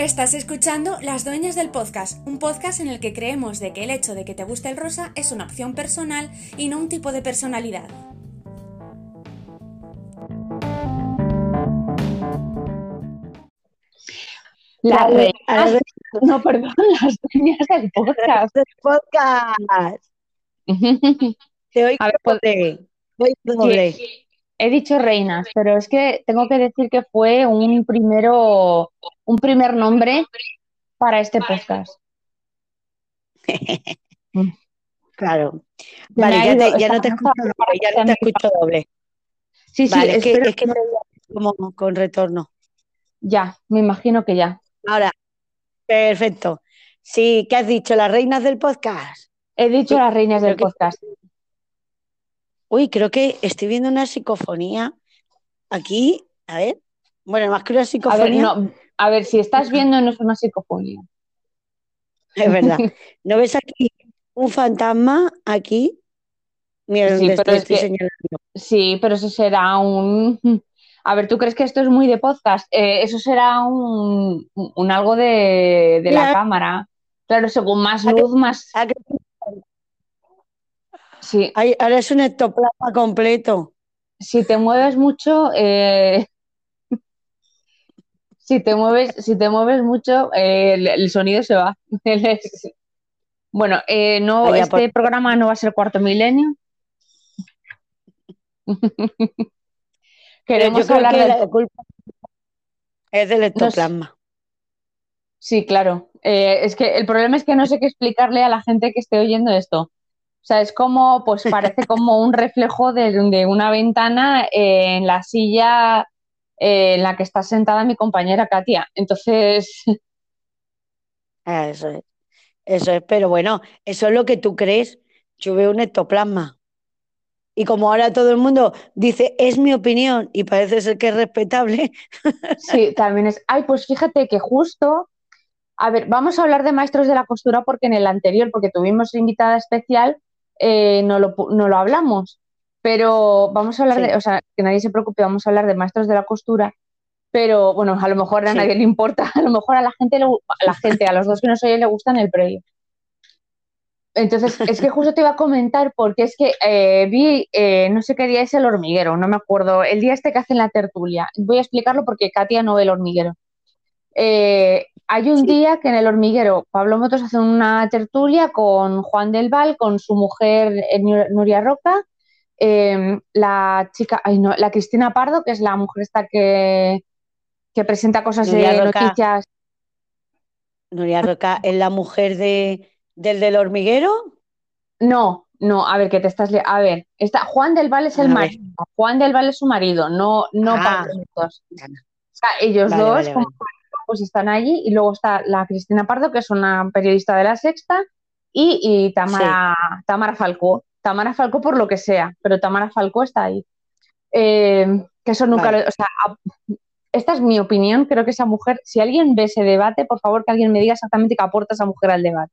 Estás escuchando Las Dueñas del Podcast, un podcast en el que creemos de que el hecho de que te guste el rosa es una opción personal y no un tipo de personalidad. Las reinas, no, perdón, las dueñas del podcast. del podcast. Te oigo A ver, doble. Voy doble. Que- He dicho reinas, pero es que tengo que decir que fue un primero, un primer nombre para este podcast. Claro. Vale, ya, ido- te- ya no te escucho doble, ya no te escucho doble. Sí, sí, Vale, es que, es que te como con retorno. ya, me imagino que ya. Ahora, perfecto. Sí, ¿qué has dicho? ¿Las reinas del podcast? He dicho Sí, las reinas del que- podcast. Uy, creo que estoy viendo una psicofonía aquí. A ver. Bueno, más que una A ver, psicofonía, no, a ver, si estás viendo no es una psicofonía. es verdad. ¿No ves aquí un fantasma aquí? Mira, Sí, pero estoy, es estoy que- señalando. Sí, pero eso será un... A ver, ¿tú crees que esto es muy de podcast? Eh, eso será un, un algo de, de la cámara. Claro, según más luz, más... Sí, ahora es un ectoplasma completo. si te mueves mucho, eh, si te mueves, si te mueves mucho, eh, el, el sonido se va. Bueno, eh, no, este por- programa no va a ser cuarto milenio. Queremos yo creo hablar que del la culpa es del ectoplasma. Sí, claro. Eh, es que el problema es que no sé qué explicarle a la gente que esté oyendo esto. O sea, es como, pues parece como un reflejo de, de una ventana en la silla eh, en la que está sentada mi compañera Katia. Entonces, Ah, Eso es. Eso es, pero bueno, eso es lo que tú crees. Yo veo un ectoplasma. Y como ahora todo el mundo dice, es mi opinión, y parece ser que es respetable, sí, también es. Ay, pues fíjate que justo. A ver, vamos a hablar de maestros de la costura porque en el anterior, porque tuvimos invitada especial, eh, no lo, no lo hablamos. Pero vamos a hablar Sí. de, o sea, que nadie se preocupe, vamos a hablar de maestros de la costura. Pero bueno, a lo mejor a Sí. nadie le importa, a lo mejor a la gente, le a la gente, a los dos que nos oyen le gustan el previo. Entonces, es que justo te iba a comentar porque es que eh, vi, eh, no sé qué día es el hormiguero, no me acuerdo, el día este que hacen la tertulia. Voy a explicarlo porque Katia no ve el hormiguero. Eh, hay un Sí. día que en el hormiguero Pablo Motos hace una tertulia con Juan del Val, con su mujer eh, Nu- Nuria Roca, eh, la chica, ay no, la Cristina Pardo, que es la mujer esta que, que presenta cosas Nuria de Roca. noticias. Nuria Roca es la mujer de, del del hormiguero. No, no, a ver, que te estás. A ver, está, Juan del Val es el A ver. marido. Juan del Val es su marido, no, no Ah. O sea, ellos Vale, dos, vale, como vale. pues están allí, y luego está la Cristina Pardo, que es una periodista de La Sexta, y, y Tamara, Tamara Falcó. Tamara Falcó por lo que sea, pero Tamara Falcó está ahí. Eh, que eso nunca Vale. lo, o sea, esta es mi opinión, creo que esa mujer, si alguien ve ese debate, por favor que alguien me diga exactamente qué aporta esa mujer al debate.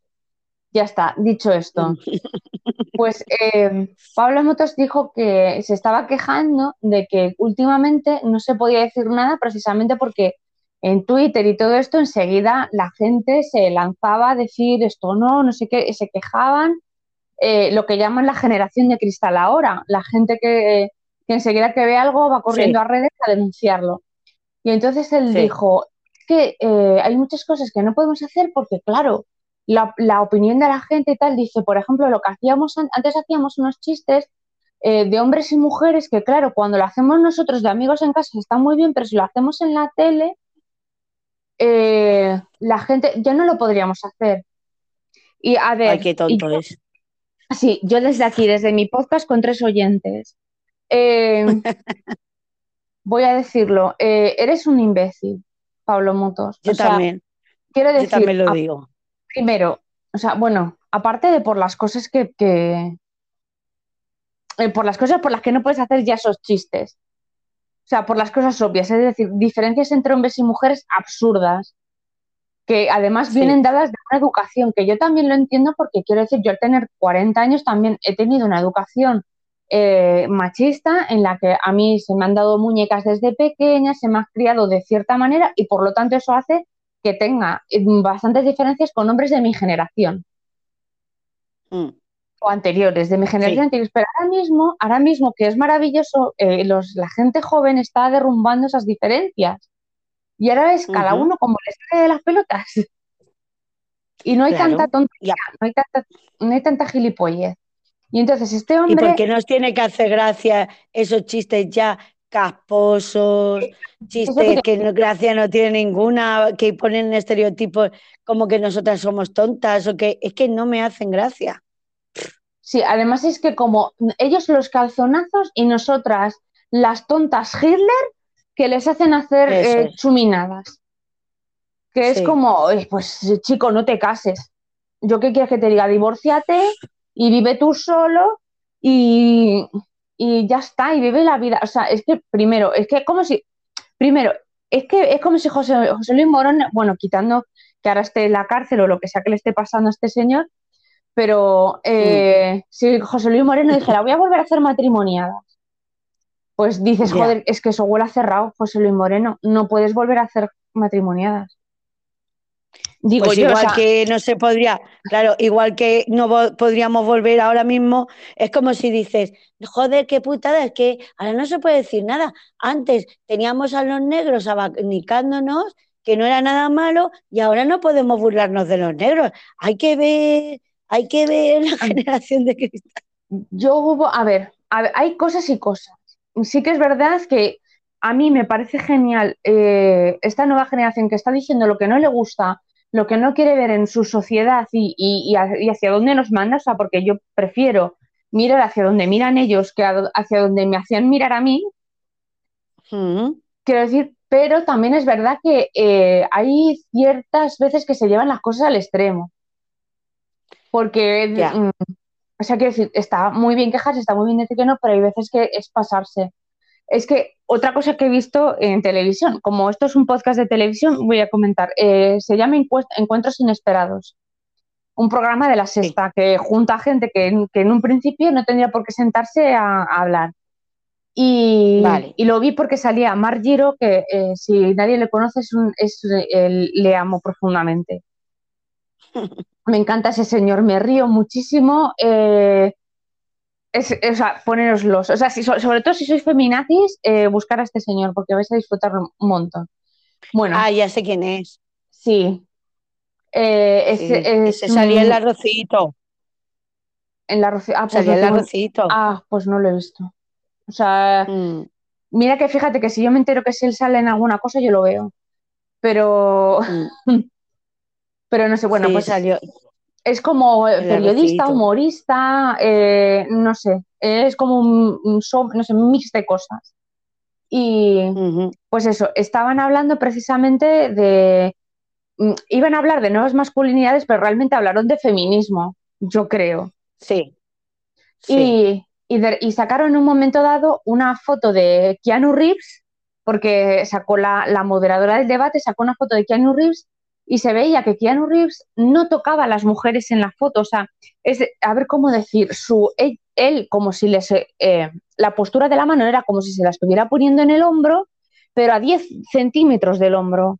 Ya está, dicho esto. Pues eh, Pablo Motos dijo que se estaba quejando de que últimamente no se podía decir nada precisamente porque en Twitter y todo esto enseguida la gente se lanzaba a decir esto no, no sé qué, y se quejaban, eh, lo que llaman la generación de cristal ahora, la gente que, que enseguida que ve algo va corriendo Sí. a redes a denunciarlo. Y entonces él Sí. dijo, es que eh, hay muchas cosas que no podemos hacer porque, claro, la, la opinión de la gente y tal, dice, por ejemplo, lo que hacíamos an- antes hacíamos unos chistes eh, de hombres y mujeres que, claro, cuando lo hacemos nosotros de amigos en casa está muy bien, pero si lo hacemos en la tele, eh, la gente ya no lo podríamos hacer. Y a ver, Ay, qué tonto es. Sí, yo desde aquí, desde mi podcast con tres oyentes, eh, voy a decirlo, eh, eres un imbécil, Pablo Motos. Yo O sea, también, quiero yo decir, también lo digo. primero, o sea, bueno, aparte de por las cosas que, que- eh, por las cosas por las que no puedes hacer ya esos chistes. O sea, por las cosas obvias, es decir, diferencias entre hombres y mujeres absurdas, que además Sí. vienen dadas de una educación, que yo también lo entiendo porque quiero decir, yo al tener 40 años también he tenido una educación eh, machista en la que a mí se me han dado muñecas desde pequeña, se me ha criado de cierta manera y por lo tanto eso hace que tenga mm, bastantes diferencias con hombres de mi generación. Mm. O anteriores, de mi generación Sí. anteriores. Pero ahora mismo, ahora mismo que es maravilloso, eh, los, la gente joven está derrumbando esas diferencias. Y ahora es cada uno como les sale de las pelotas. Y no hay Claro. tanta tontería, no hay tanta, no hay tanta gilipollez. Y entonces este ¿Y hombre, por qué nos tiene que hacer gracia esos chistes ya casposos, Eso chistes que- que no, gracia no tiene ninguna, que ponen estereotipos como que nosotras somos tontas o que es que no me hacen gracia? sí, además es que como ellos los calzonazos y nosotras las tontas Hitler que les hacen hacer eh, chuminadas. Que es como, "Oye, pues chico, no te cases. Yo qué quieres que te diga, divórciate y vive tú solo y, y ya está, y vive la vida. O sea, es que primero, es que como si, primero, es que es como si José, José Luis Morón, bueno, quitando que ahora esté en la cárcel o lo que sea que le esté pasando a este señor, pero eh, si José Luis Moreno dijera, voy a volver a hacer matrimoniadas, pues dices, joder, es que eso huele a cerrado, José Luis Moreno, no puedes volver a hacer matrimoniadas. Digo Pues yo, o igual sea, que no se podría, claro, igual que no vo- podríamos volver ahora mismo, es como si dices, joder, qué putada, es que ahora no se puede decir nada. Antes teníamos a los negros abanicándonos, que no era nada malo, y ahora no podemos burlarnos de los negros. Hay que ver, hay que ver la generación de cristal. yo hubo, a ver, a ver, hay cosas y cosas. Sí que es verdad que a mí me parece genial eh, esta nueva generación que está diciendo lo que no le gusta, lo que no quiere ver en su sociedad y, y- y ha- y hacia dónde nos manda, o sea, porque yo prefiero mirar hacia donde miran ellos que hacia donde me hacían mirar a mí, Ujú. quiero decir, pero también es verdad que eh, hay ciertas veces que se llevan las cosas al extremo. Porque. O sea, quiero decir, está muy bien quejarse, está muy bien decir que no, pero hay veces que es pasarse. Es que otra cosa que he visto en televisión, como esto es un podcast de televisión, voy a comentar, eh, se llama Encuentros Inesperados. Un programa de la sexta que junta a gente que, en- que en un principio no tendría por qué sentarse a, a hablar. Y, Vale. y lo vi porque salía Mar Giro, que eh, si nadie le conoce, es un, es, el- le amo profundamente. Me encanta ese señor, me río muchísimo. eh, es, es- o sea, poneroslos. O sea, si, so- sobre todo si sois feminazis, eh, buscar a este señor porque vais a disfrutarlo un montón. Bueno, Ah, ya sé quién es. sí. Eh, es, Sí, es ese salía el arrocito. en la ah, pues Salía el arrocito. ah, pues no lo he visto. O sea, Mm. mira que fíjate que si yo me entero que si él sale en alguna cosa, yo lo veo. Pero, Mm. pero no sé, bueno, Sí, pues salió. es como El periodista, humorista, eh, no sé, es como un, un show, no sé, un mix de cosas. Y Ujú. pues eso, estaban hablando precisamente de, mm, iban a hablar de nuevas masculinidades, pero realmente hablaron de feminismo, yo creo. Sí. Sí. Y, y, de- y sacaron en un momento dado una foto de Keanu Reeves, porque sacó la, la moderadora del debate, sacó una foto de Keanu Reeves y se veía que Keanu Reeves no tocaba a las mujeres en la foto. O sea, es a ver cómo decir, su, él, él como si les, eh, la postura de la mano era como si se la estuviera poniendo en el hombro, pero a 10 centímetros del hombro,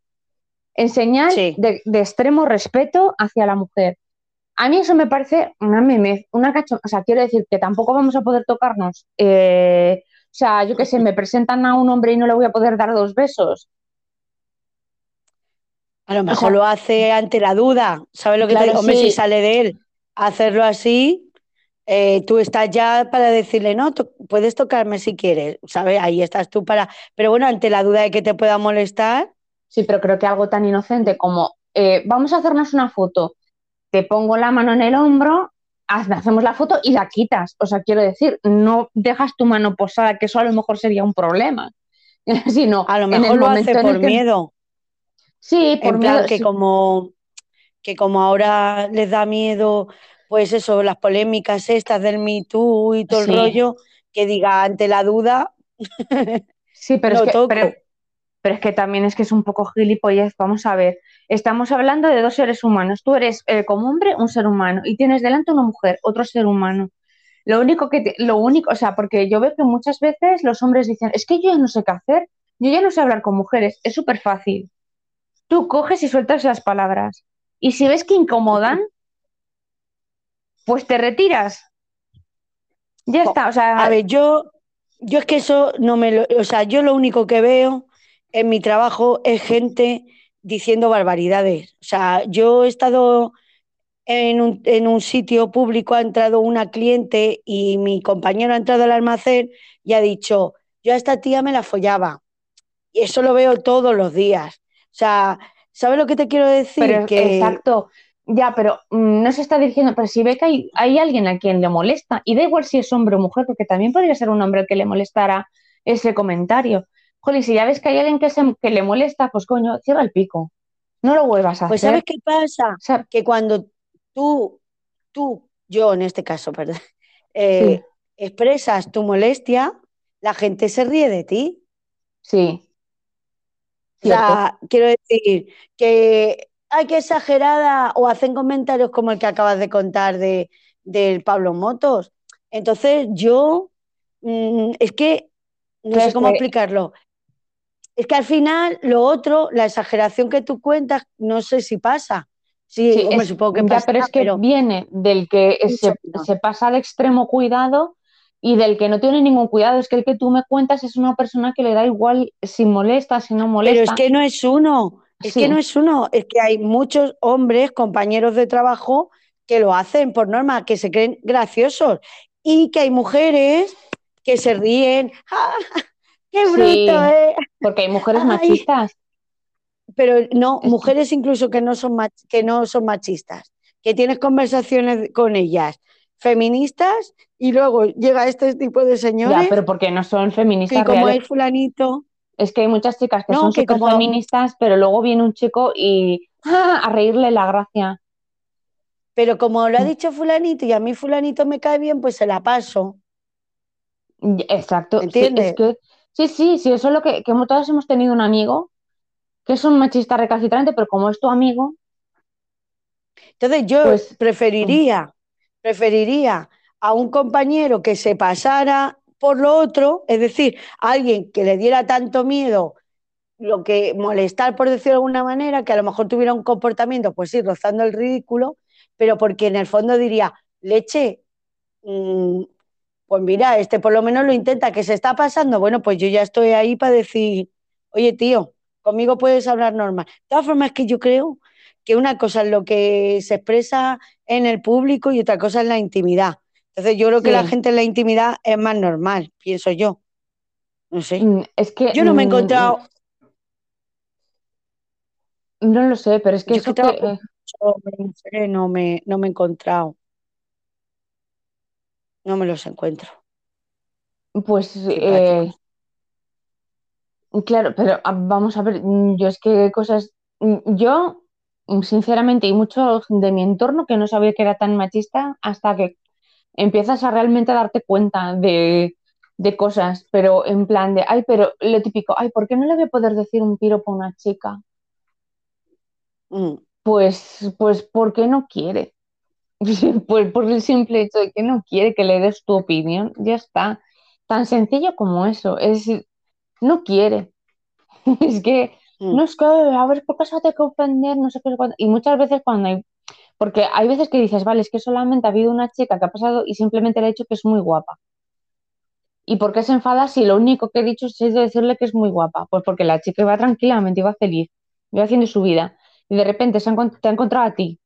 en señal Sí. de, de extremo respeto hacia la mujer. A mí eso me parece una meme, una cacho, o sea, quiero decir que tampoco vamos a poder tocarnos. eh, o sea, yo qué sé, me presentan a un hombre y no le voy a poder dar dos besos. A lo mejor sea- lo hace ante la duda. ¿Sabes lo que te digo? Hombre, sí. si sale de él hacerlo así, eh, tú estás ya para decirle, no, puedes tocarme si quieres. ¿Sabes? Ahí estás tú para. Pero bueno, ante la duda de que te pueda molestar, Sí, pero creo que algo tan inocente como eh, vamos a hacernos una foto, te pongo la mano en el hombro, hacemos la foto y la quitas. O sea, quiero decir, no dejas tu mano posada, que eso a lo mejor sería un problema. Sino a lo en el mejor lo hace por que- miedo. Sí, por En plan miedo, que sí. como, que como ahora les da miedo, pues eso, las polémicas estas del Me Too y todo Sí. el rollo, que diga ante la duda, Sí, pero es que, pero, pero es que también es que es un poco gilipollez. Vamos a ver, estamos hablando de dos seres humanos. Tú eres eh, como hombre un ser humano y tienes delante una mujer, otro ser humano. Lo único que, te- lo único, o sea, porque yo veo que muchas veces los hombres dicen, es que yo ya no sé qué hacer, yo ya no sé hablar con mujeres, es súper fácil. Tú coges y sueltas las palabras. Y si ves que incomodan, pues te retiras. Ya está, o sea. A ver, yo, yo es que eso no me lo. O sea, yo lo único que veo en mi trabajo es gente diciendo barbaridades. O sea, yo he estado en un, en un sitio público, ha entrado una cliente y mi compañero ha entrado al almacén y ha dicho, yo a esta tía me la follaba. Y eso lo veo todos los días. O sea, ¿sabes lo que te quiero decir? Pero, Exacto. Ya, pero mm, no se está dirigiendo, pero si ve que hay, hay, alguien a quien le molesta, y da igual si es hombre o mujer, porque también podría ser un hombre que le molestara ese comentario. Joder, si ya ves que hay alguien que, se, que le molesta, pues coño, cierra el pico. No lo vuelvas a pues hacer. Pues ¿sabes qué pasa? que cuando tú, tú, yo en este caso, perdón, eh, expresas tu molestia, la gente se ríe de ti. Sí. O sea, quiero decir que hay que exagerada o hacen comentarios como el que acabas de contar de, del Pablo Motos. Entonces yo, mm, es que, no sé cómo explicarlo. Es que al final lo otro, la exageración que tú cuentas, no sé si pasa. Sí, me supongo que pasa. pero es que viene del que se, se, pasa de extremo cuidado y del que no tiene ningún cuidado. Es que el que tú me cuentas es una persona que le da igual si molesta, si no molesta. Pero es que no es uno. Es que no es uno, es que hay muchos hombres, compañeros de trabajo, que lo hacen por norma, que se creen graciosos. Y que hay mujeres que se ríen. ¡Ah, ¡Qué bruto, eh! Porque hay mujeres machistas. Pero no, mujeres incluso que no, son que no son machistas, que tienes conversaciones con ellas feministas y luego llega este tipo de señores. Ya, pero porque no son feministas. Y como hay fulanito. Es que hay muchas chicas que son súper feministas, pero luego viene un chico y ¡ah! a reírle la gracia. Pero como lo ha mm. dicho fulanito y a mí fulanito me cae bien, pues se la paso. Exacto. ¿Entiendes? Sí, sí, sí, eso es lo que, que todos hemos tenido un amigo que es un machista recalcitrante, pero como es tu amigo. Entonces yo pues, preferiría, preferiría a un compañero que se pasara por lo otro, es decir, alguien que le diera tanto miedo lo que molestar, por decirlo de alguna manera, que a lo mejor tuviera un comportamiento, pues sí, rozando el ridículo, pero porque en el fondo diría, leche, mm, pues mira, este por lo menos lo intenta, que se está pasando, bueno, pues yo ya estoy ahí para decir, oye tío, conmigo puedes hablar normal. De todas formas, que yo creo que una cosa es lo que se expresa en el público y otra cosa es la intimidad. Entonces yo creo que la gente en la intimidad es más normal, pienso yo. No sé. Mm, es que yo no me he mm, encontrado. No lo sé, pero es que eso eh, no me, no me he encontrado. No me los encuentro. Pues eh, claro, pero ah, vamos a ver, mm, yo es que cosas, yo sinceramente y mucho de mi entorno que no sabía que era tan machista hasta que empiezas a realmente darte cuenta de, cosas, pero en plan de, ay, pero lo típico, ay, ¿por qué no le voy a poder decir un piropo a una chica? Mm. Pues, pues, ¿por qué no quiere? pues por el simple hecho de que no quiere que le des tu opinión, ya está. Tan sencillo como eso, es, no quiere. es que. No es que, a ver, ¿por qué se te que ofender? No sé qué, y muchas veces cuando hay porque hay veces que dices, vale, es que solamente ha habido una chica que ha pasado y simplemente le ha dicho que es muy guapa. ¿Y por qué se enfada si lo único que he dicho es decirle que es muy guapa? Pues porque la chica iba tranquilamente, iba feliz, iba haciendo su vida. Y de repente se te ha encontrado a ti.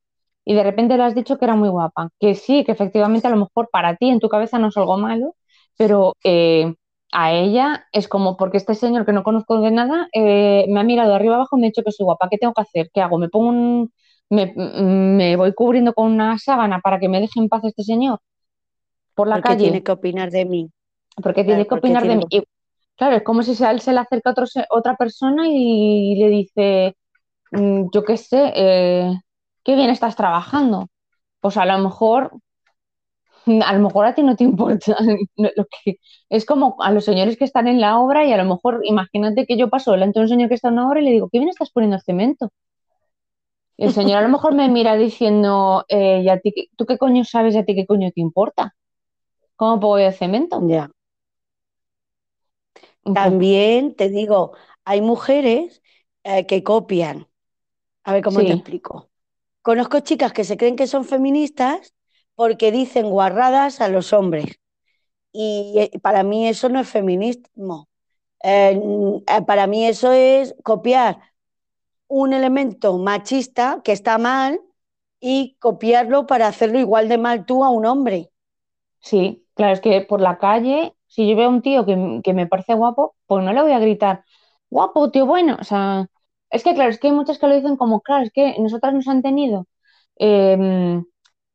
Y de repente le has dicho que era muy guapa. Que sí, que efectivamente a lo mejor para ti en tu cabeza no es algo malo, pero eh, a ella es como porque este señor que no conozco de nada eh, me ha mirado de arriba abajo y me ha dicho que soy guapa. ¿Qué tengo que hacer? ¿Qué hago? ¿Me pongo un, me, voy cubriendo con una sábana para que me deje en paz este señor por la calle. tiene que opinar de mí. Porque tiene que opinar de mí. claro, es como si a él se le acerca otro, otra persona y le dice, mm, yo qué sé, eh, qué bien estás trabajando. Pues a lo mejor, a lo mejor a ti no te importa. Lo que, es como a los señores que están en la obra y a lo mejor, imagínate que yo paso delante de un señor que está en la obra y le digo, qué bien estás poniendo cemento el señor a lo mejor me mira diciendo, eh, a ti, ¿tú qué coño sabes y a ti qué coño te importa? ¿Cómo pongo de cemento? Ya. También te digo, hay mujeres eh, que copian. A ver cómo Sí. te explico. Conozco chicas que se creen que son feministas porque dicen guarradas a los hombres. Y eh, para mí eso no es feminismo. Eh, eh, para mí eso es copiar un elemento machista que está mal y copiarlo para hacerlo igual de mal tú a un hombre. Sí, claro, es que por la calle, si yo veo a un tío que, que me parece guapo, pues no le voy a gritar, guapo, tío bueno. O sea, es que claro, es que hay muchas que lo dicen como, claro, es que nosotras nos han tenido, eh,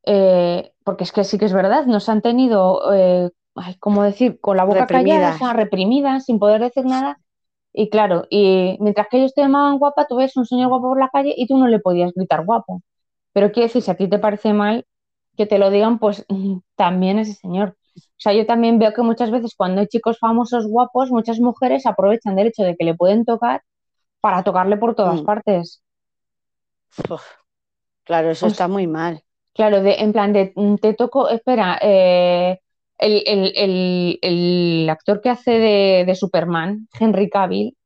eh, porque es que sí que es verdad, nos han tenido, eh, ay, ¿cómo decir? Con la boca callada, o sea, reprimidas, sin poder decir nada. Y claro, y mientras que ellos te llamaban guapa, tú ves un señor guapo por la calle y tú no le podías gritar guapo. Pero quiero decir, si a ti te parece mal que te lo digan, pues también ese señor. O sea, yo también veo que muchas veces cuando hay chicos famosos guapos, muchas mujeres aprovechan del hecho de que le pueden tocar para tocarle por todas Mm. partes. Uf, claro, eso Os- está muy mal. Claro, de, en plan de mm, te toco, espera, eh, el, el- el- el actor que hace de, de Superman, Henry Cavill,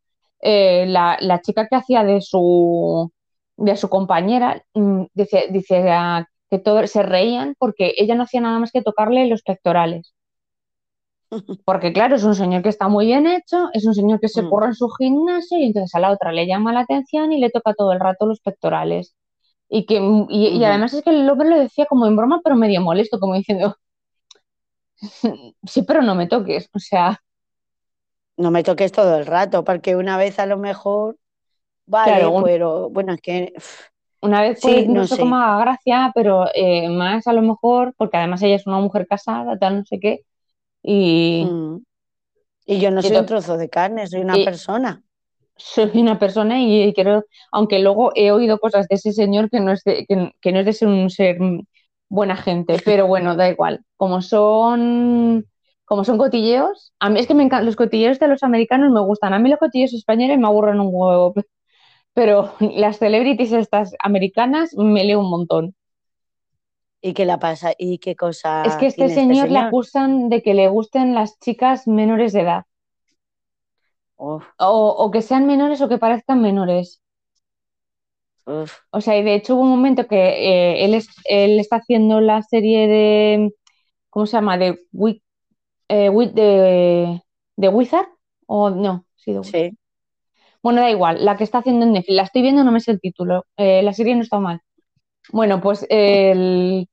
eh, la, la chica que hacía de su, de su compañera, mm, dice, dice que todos se reían porque ella no hacía nada más que tocarle los pectorales. Porque claro, es un señor que está muy bien hecho, es un señor que se Mm. curra en su gimnasio y entonces a la otra le llama la atención y le toca todo el rato los pectorales. Y, que, y, y además es que el hombre lo decía como en broma, pero medio molesto, como diciendo, sí, pero no me toques. O sea, No me toques todo el rato, porque una vez a lo mejor, vale, Claro, un- pero bueno, es que una vez Sí, puede no sé. como haga gracia, pero eh, más a lo mejor, porque además ella es una mujer casada, tal, no sé qué. Y mm. Y yo no soy un trozo de carne, soy una y- persona. Soy una persona y, quiero, aunque luego he oído cosas de ese señor que no es de, que, que no es de ser un ser buena gente, pero bueno, da igual. Como son, como son cotilleos, a mí es que me encantan, los cotilleos de los americanos me gustan, a mí los cotilleos españoles me aburren un huevo, pero las celebrities estas americanas me leo un montón. ¿Y qué la pasa? ¿Y qué cosa Es que este señor le señor? acusan de que le gusten las chicas menores de edad, Uf, o, o que sean menores o que parezcan menores. uf. O sea, y de hecho hubo un momento que eh, él, es- él está haciendo la serie de, ¿cómo se llama? De, eh, de, de Wizard, o no, sí, de Wizard. Sí. Bueno, da igual, la que está haciendo en Netflix, la estoy viendo, no me sé el título, eh, la serie no está mal. Bueno, pues el-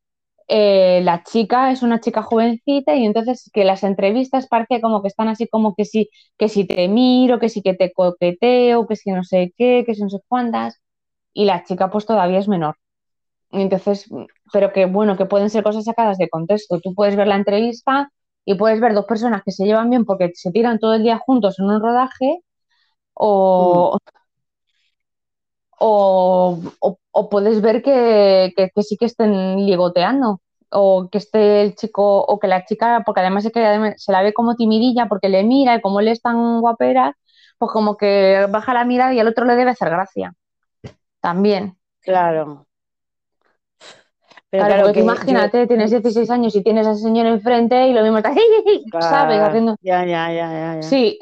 eh, la chica es una chica jovencita y entonces que las entrevistas parece como que están así como que si, que si te miro, que si que te coqueteo, que si no sé qué, que si no sé cuántas, y la chica pues todavía es menor. Entonces, pero que bueno, que pueden ser cosas sacadas de contexto. Tú puedes ver la entrevista y puedes ver dos personas que se llevan bien porque se tiran todo el día juntos en un rodaje o, o, o- o puedes ver que, que- que sí que estén ligoteando o que esté el chico o que la chica, porque además es que se la ve como timidilla porque le mira y como él es tan guapera, pues como que baja la mirada y al otro le debe hacer gracia. También. Claro. Pero Claro, que yo- imagínate, tienes 16 años y tienes a ese señor enfrente y lo mismo está, ¿sabes? Haciendo... Ya, ya, ya, ya, ya. Sí,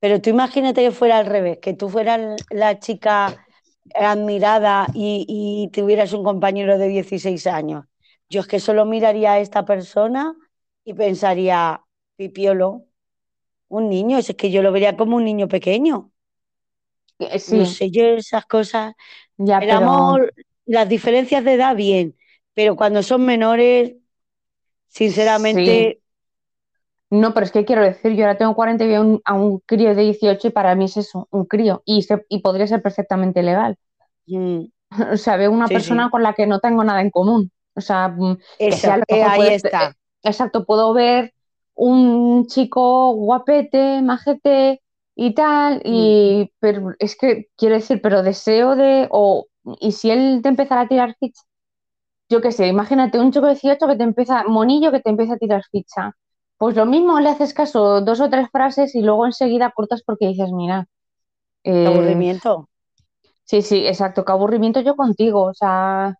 Pero tú imagínate que fuera al revés, que tú fueras la chica admirada y, y tuvieras un compañero de 16 años. Yo es que solo miraría a esta persona y pensaría, pipiolo, un niño, es que yo lo vería como un niño pequeño. eh, sí, No sé, yo esas cosas, ya, pero... las diferencias de edad, bien, pero cuando son menores, sinceramente, No, pero es que quiero decir, yo ahora tengo 40 y veo un- a un crío de 18 y para mí es eso, un crío, y, se- y podría ser perfectamente legal. mm, O sea, veo una Sí, persona sí. con la que no tengo nada en común. O sea, mm, que sea, lo eh, ahí está. exacto, puedo ver un chico guapete, majete y tal, y pero es que quiero decir, pero deseo de, o y si él te empezara a tirar ficha, yo qué sé, imagínate un chico de 18 que te empieza, monillo que te empieza a tirar ficha. Pues lo mismo le haces caso dos o tres frases y luego enseguida cortas porque dices, mira, eh, aburrimiento. Sí, sí, exacto, qué aburrimiento yo contigo, o sea,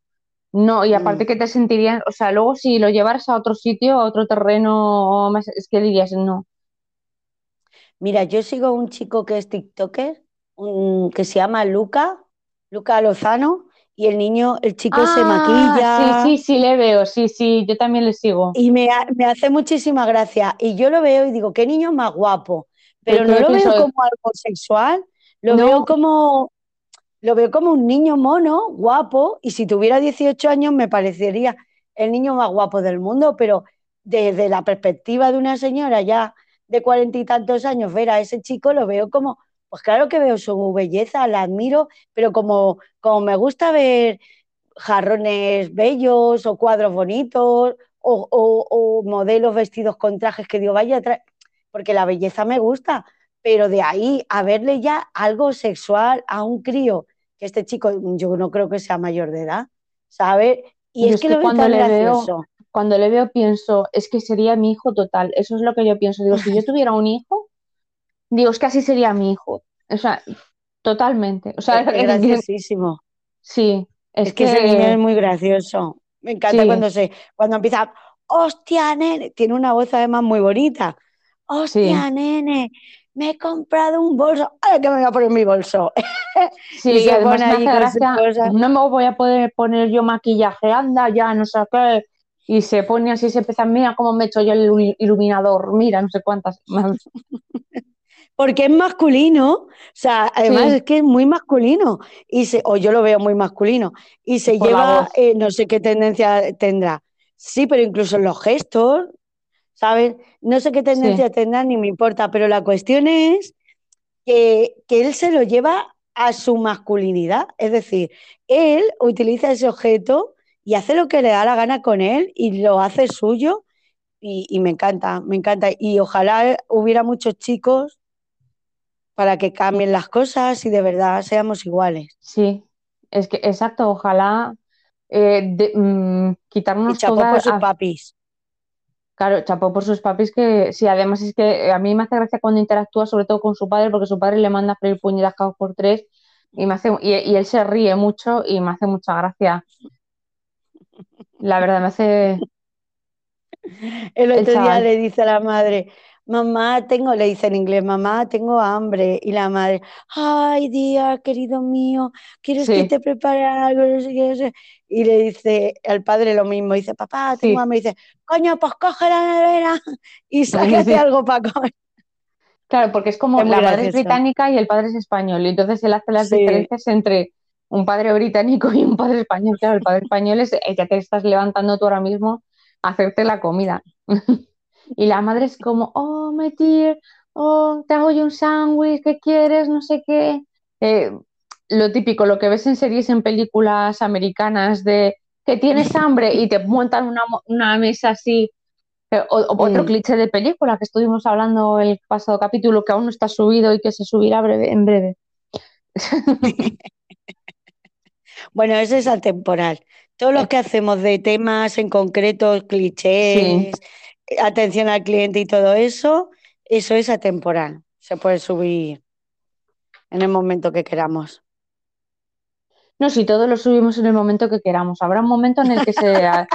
no, y aparte Mm. que te sentirías, o sea, luego si lo llevaras a otro sitio, a otro terreno, más, es que dirías, no, Mira, yo sigo un chico que es TikToker, un- que se llama Luca, Luca Lozano, y el niño, el chico se Ah, maquilla. Sí, sí, sí, le veo, sí, sí, yo también le sigo. Y me, ha- me hace muchísima gracia. Y yo lo veo y digo, qué niño más guapo. Pero no lo veo como algo sexual, lo No. veo como, lo veo como un niño mono, guapo, y si tuviera 18 años me parecería el niño más guapo del mundo, pero desde la perspectiva de una señora ya de cuarenta y tantos años, ver a ese chico lo veo como, pues claro que veo su belleza, la admiro, pero como, como me gusta ver jarrones bellos o cuadros bonitos o, o- o modelos vestidos con trajes que digo, vaya, porque la belleza me gusta, pero de ahí a verle ya algo sexual a un crío, que este chico yo no creo que sea mayor de edad, ¿sabes? Y Yo es que lo veo cuando tan le veo- gracioso. Cuando le veo pienso, es que sería mi hijo total, eso es lo que yo pienso. Digo, si yo tuviera un hijo, digo, es que así sería mi hijo. O sea, totalmente. O sea, Es es graciosísimo. sí, es, Es que ese niño es muy gracioso. Me encanta Sí. cuando se, cuando empieza, hostia, nene, tiene una voz además muy bonita. Hostia, nene, me he comprado un bolso. Ay, que me voy a poner mi bolso. Sí, Y y se además pone me ahí hace con sus gracia, cosas. no me voy a poder poner yo maquillaje, anda ya, no sé qué. Y se pone así, se empieza, mira cómo me he hecho yo el ilu- iluminador, mira, no sé cuántas. Porque es masculino, o sea, además Sí. es que es muy masculino, y se, o yo lo veo muy masculino, y se Por lleva, eh, no sé qué tendencia tendrá. Sí, pero incluso en los gestos, ¿sabes? No sé qué tendencia tendrá, ni me importa, pero la cuestión es que, que él se lo lleva a su masculinidad, es decir, él utiliza ese objeto y hace lo que le da la gana con él y lo hace suyo, y, y me encanta, me encanta, y ojalá hubiera muchos chicos para que cambien las cosas y de verdad seamos iguales. Sí, es que exacto, ojalá eh, de- mm, Y quitarnos chapó toda, por sus a- papis. claro, chapó por sus papis que sí, además es que a mí me hace gracia cuando interactúa sobre todo con su padre porque su padre le manda a freír puñetas cada por tres y me hace y, y él se ríe mucho y me hace mucha gracia. La verdad me hace El El otro día le dice a la madre, mamá, tengo, le dice en inglés, mamá, tengo hambre. Y la madre, ay, día, querido mío, ¿quieres que te prepare algo? No sé qué, no sé". Y le dice al padre lo mismo, dice, papá, tengo Sí. hambre. Y dice, coño, pues coge la nevera y sácate Sí. algo para comer. Claro, porque es como Es la madre es británica y el padre es español, y entonces él hace las diferencias entre un padre británico y un padre español. Claro, el padre español es el que te estás levantando tú ahora mismo a hacerte la comida. Y la madre es como, oh, my dear, oh, te hago yo un sándwich, ¿qué quieres? No sé qué. Eh, lo típico, lo que ves en series, en películas americanas de que tienes hambre y te montan una, una mesa así. Eh, O, o otro Mm. cliché de película que estuvimos hablando el pasado capítulo que aún no está subido y que se subirá breve, en breve. Bueno, eso es atemporal. Todos los que hacemos de temas en concreto, clichés, atención al cliente y todo eso, eso es atemporal. Se puede subir en el momento que queramos. No, si todos lo subimos en el momento que queramos. Habrá un momento en el que se,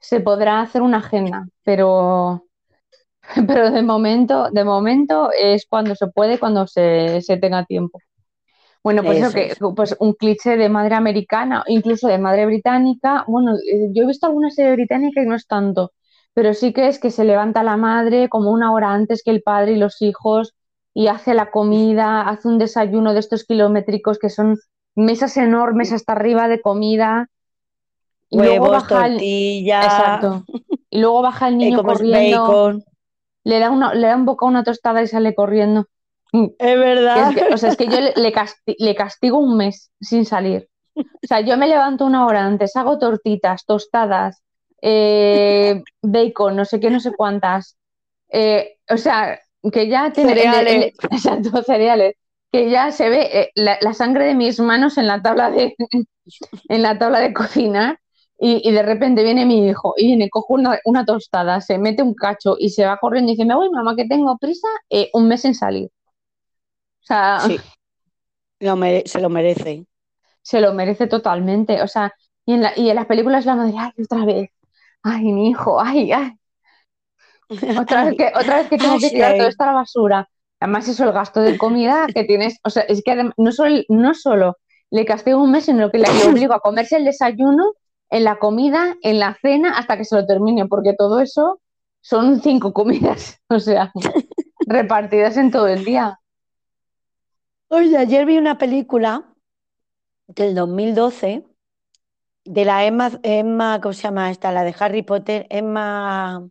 se podrá hacer una agenda, pero, pero de momento, de momento es cuando se puede, cuando se, se tenga tiempo. Bueno, pues eso Eso que es. pues un cliché de madre americana, incluso de madre británica. Bueno, eh, yo he visto alguna serie británica y no es tanto, pero sí que es que se levanta la madre como una hora antes que el padre y los hijos y hace la comida, hace un desayuno de estos kilométricos que son mesas enormes hasta arriba de comida. Y luego Huevos, baja el, tortilla, exacto. Y luego baja el niño corriendo, bacon. le da una, le da un bocado una tostada y sale corriendo. Es verdad. Es que- o sea, es que yo le, le casti- le castigo un mes sin salir. O sea, yo me levanto una hora antes, hago tortitas, tostadas, eh, bacon, no sé qué, no sé cuántas. Eh, o sea, que ya tiene el- el- Cereales. exacto, cereales. Que ya se ve eh, la, la sangre de mis manos en la tabla de, en la tabla de cocinar. Y, y de repente viene mi hijo y viene, coge una, una tostada, se mete un cacho y se va corriendo y dice, me voy, mamá, que tengo prisa, eh, un mes sin salir. O sea, Sí, lo mere- se lo merece. se lo merece totalmente. O sea, y en, la- y en las películas la madre, ay, otra vez, ay, mi hijo, ay, ay, otra vez que, otra vez que tengo que tirar todo esto a la basura. Además, eso, el gasto de comida que tienes, o sea, es que adem- no solo, no solo le castigo un mes en lo que le obligo a comerse el desayuno, en la comida, en la cena, hasta que se lo termine, porque todo eso son cinco comidas, o sea, repartidas en todo el día. Oye, ayer vi una película del 2012 de la Emma, Emma, ¿cómo se llama esta? La de Harry Potter, Emma,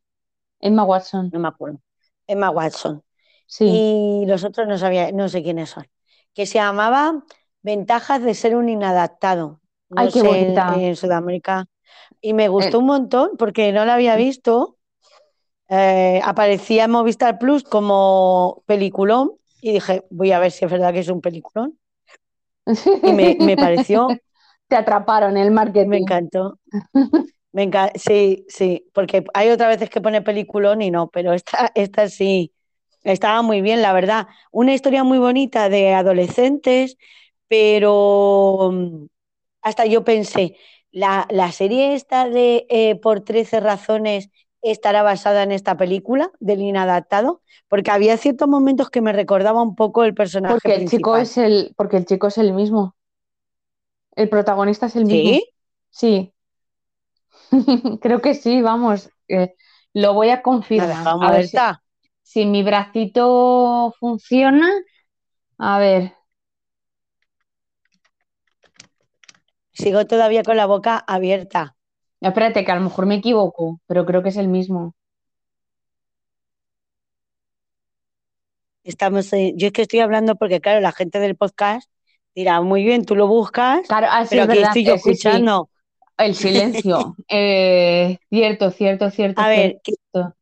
Emma Watson. no me acuerdo, Emma Watson. Sí. Y los otros no sabía, no sé quiénes son. Que se llamaba Ventajas de ser un inadaptado. No Ay, qué sé, bonita. en, en Sudamérica. Y me gustó Eh. un montón porque no la había visto. Eh, aparecía en Movistar Plus como peliculón y dije, voy a ver si es verdad que es un peliculón. Y me, me pareció, Te atraparon el marketing. me encantó. Me enca- sí, sí, porque hay otras veces que pone peliculón y no, pero esta, esta sí, estaba muy bien, la verdad. Una historia muy bonita de adolescentes, pero mm, hasta yo pensé, la, la serie esta de eh, Por 13 razones estará basada en esta película del inadaptado, porque había ciertos momentos que me recordaba un poco el personaje Porque el chico es el, porque el chico es el mismo. El protagonista es el mismo. ¿Sí? Sí. Creo que sí, vamos. eh, lo voy a confirmar. A ver si, si mi bracito funciona. A ver, Sigo todavía con la boca abierta. espérate, que a lo mejor me equivoco, pero creo que es el mismo. Estamos, yo es que estoy hablando porque, claro, la gente del podcast dirá, muy bien, tú lo buscas, Claro, ah, sí, pero es verdad, estoy yo eh, sí. escuchando. El silencio. Eh, cierto, cierto, cierto, A ver, cierto.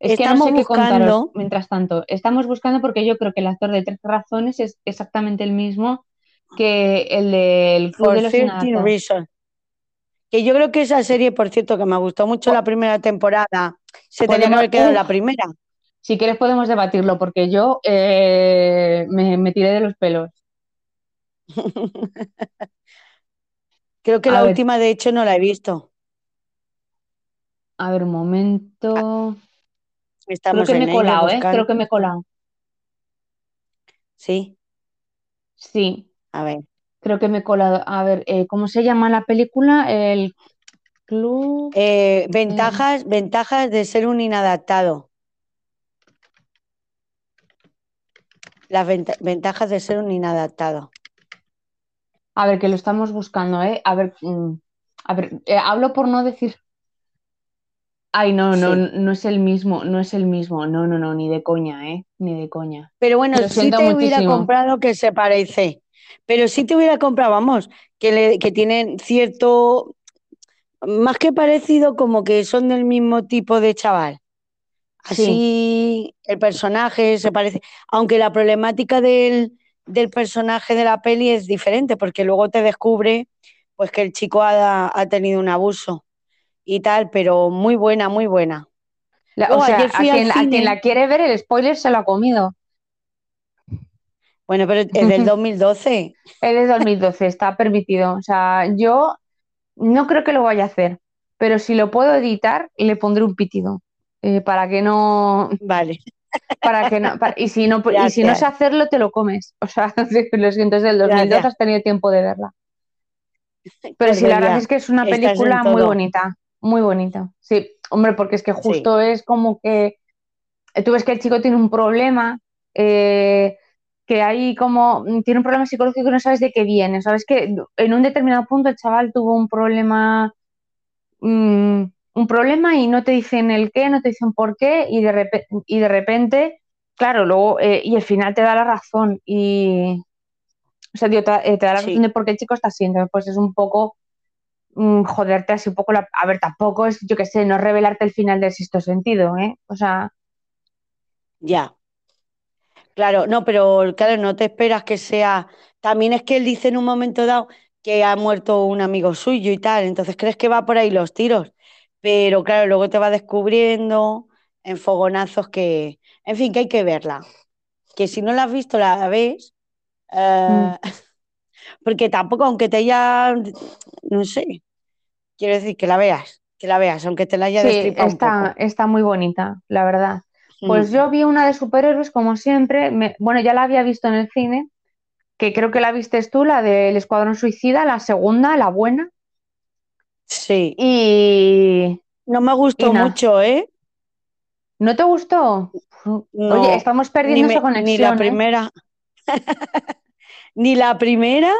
Es que no estamos sé qué contaros buscando, mientras tanto. Estamos buscando porque yo creo que el actor de Tres Razones es exactamente el mismo que el del Club For de los 13 Inadaptados. Reasons, que yo creo que esa serie, por cierto, que me gustó mucho la primera temporada, se tenía que haber quedado en la primera. si quieres podemos debatirlo porque yo eh, me, me tiré de los pelos. Creo que A la ver, última, de hecho, no la he visto. a ver, un Ah, momento. Creo Estamos que me he colado, ¿eh? Creo que me he colado. Sí, Sí, a ver. creo que me he colado. A ver, eh, ¿cómo se llama la película? El Club. Eh, eh, ventajas, ventajas de ser un inadaptado. Las venta- ventajas de ser un inadaptado. A ver, que lo estamos buscando, ¿eh? A ver, mm, a ver, eh, hablo por no decir. Ay, no, no, Sí. no es el mismo, no es el mismo. No, no, no, ni de coña, ¿eh? Ni de coña. Pero bueno, Lo sí siento te hubiera comprado que se parece. Pero sí te hubiera comprado, vamos, que, le- que tienen cierto, más que parecido, como que son del mismo tipo de chaval. Sí, Así el personaje se parece, aunque la problemática del, del personaje de la peli es diferente, porque luego te descubre pues que el chico ha, ha tenido un abuso y tal, pero muy buena, muy buena. La- o Luego sea, ayer a quien, a quien cine, la quiere ver, el spoiler se lo ha comido. bueno, pero es del 2012. Es de 2012, está permitido. O sea, yo no creo que lo vaya a hacer, pero si lo puedo editar, le pondré un pitido. eh, para que no, Vale, para que no, para- y si no, y si no sé hacerlo, te lo comes. O sea, lo siento, es del 2012, gracias. has tenido tiempo de verla. Pero sí, la verdad es que es una película muy bonita, muy bonita. Sí, hombre, porque es que Sí, justo es como que eh, tú ves que el chico tiene un problema, eh, que hay como, mm, tiene un problema psicológico y no sabes de qué viene. Sabes que en un determinado punto el chaval tuvo un problema, mm, un problema y no te dicen el qué, no te dicen por qué, y de repente, y de repente claro, luego, eh, y al final te da la razón. Y, o sea, tío, te, eh, te da la razón de por qué el chico está así. Entonces, pues es un poco mm, joderte así un poco la... A ver, tampoco es, yo qué sé, no revelarte el final del sexto sentido, ¿eh? O sea, ya. Claro, no, pero claro, no te esperas que sea. También es que él dice en un momento dado que ha muerto un amigo suyo y tal, entonces crees que va por ahí los tiros, pero claro, luego te va descubriendo en fogonazos que, en fin, que hay que verla. Que si no la has visto, la ves, mm, eh, porque tampoco, aunque te haya, no sé, quiero decir que la veas, que la veas, aunque te la haya sí, un está, poco. está muy bonita, la verdad. Pues Mm, yo vi una de superhéroes, como siempre. me- bueno, ya la había visto en el cine, que creo que la viste tú, la del Escuadrón Suicida, la segunda, la buena. Sí. Y No me gustó mucho, ¿eh? ¿no te gustó? No, Oye, estamos perdiendo me- esa conexión. ni la ¿eh? primera. Ni la primera,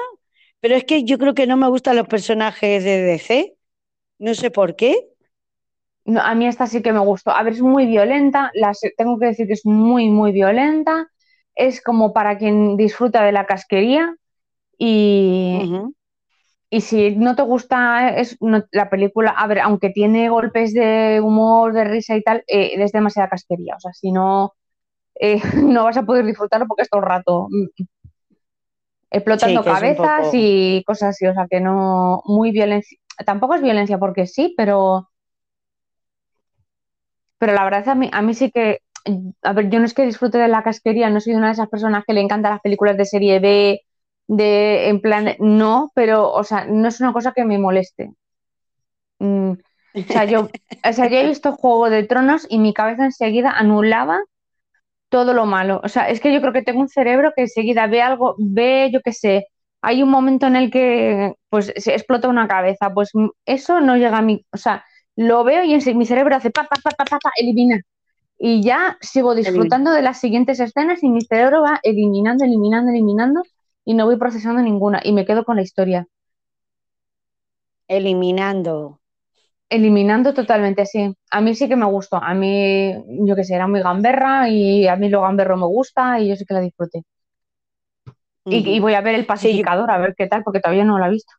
pero es que yo creo que no me gustan los personajes de DC. No sé por qué. No, a mí esta sí que me gustó. A ver, es muy violenta, tengo que decir que es muy, muy violenta. Es como para quien disfruta de la casquería. Y. y si no te gusta es, no- la película, a ver, aunque tiene golpes de humor, de risa y tal, eh, es demasiada casquería. O sea, si no, eh, no vas a poder disfrutarlo porque es todo el rato mm, explotando Sí, es un cabezas poco- y cosas así. O sea, que no, muy violencia. Tampoco es violencia porque sí, pero. Pero la verdad es a mí, a mí sí que, a ver, yo no es que disfrute de la casquería, no soy una de esas personas que le encantan las películas de serie B, de, en plan, no, pero, o sea, no es una cosa que me moleste. Mm, o sea, yo, o sea, yo he visto Juego de Tronos y mi cabeza enseguida anulaba todo lo malo. O sea, es que yo creo que tengo un cerebro que enseguida ve algo, ve, yo qué sé, hay un momento en el que pues se explota una cabeza, pues mm, eso no llega a mí, o sea, lo veo y ense- mi cerebro hace pa, pa, pa, pa, pa, pa, elimina. Y ya sigo disfrutando de las siguientes escenas y mi cerebro va eliminando, eliminando, eliminando y no voy procesando ninguna y me quedo con la historia. Eliminando. Eliminando totalmente, sí. A mí sí que me gustó. A mí, yo qué sé, era muy gamberra y a mí lo gamberro me gusta y yo sí que la disfruté. Y, voy a ver el pacificador, a ver qué tal, porque todavía no lo he visto.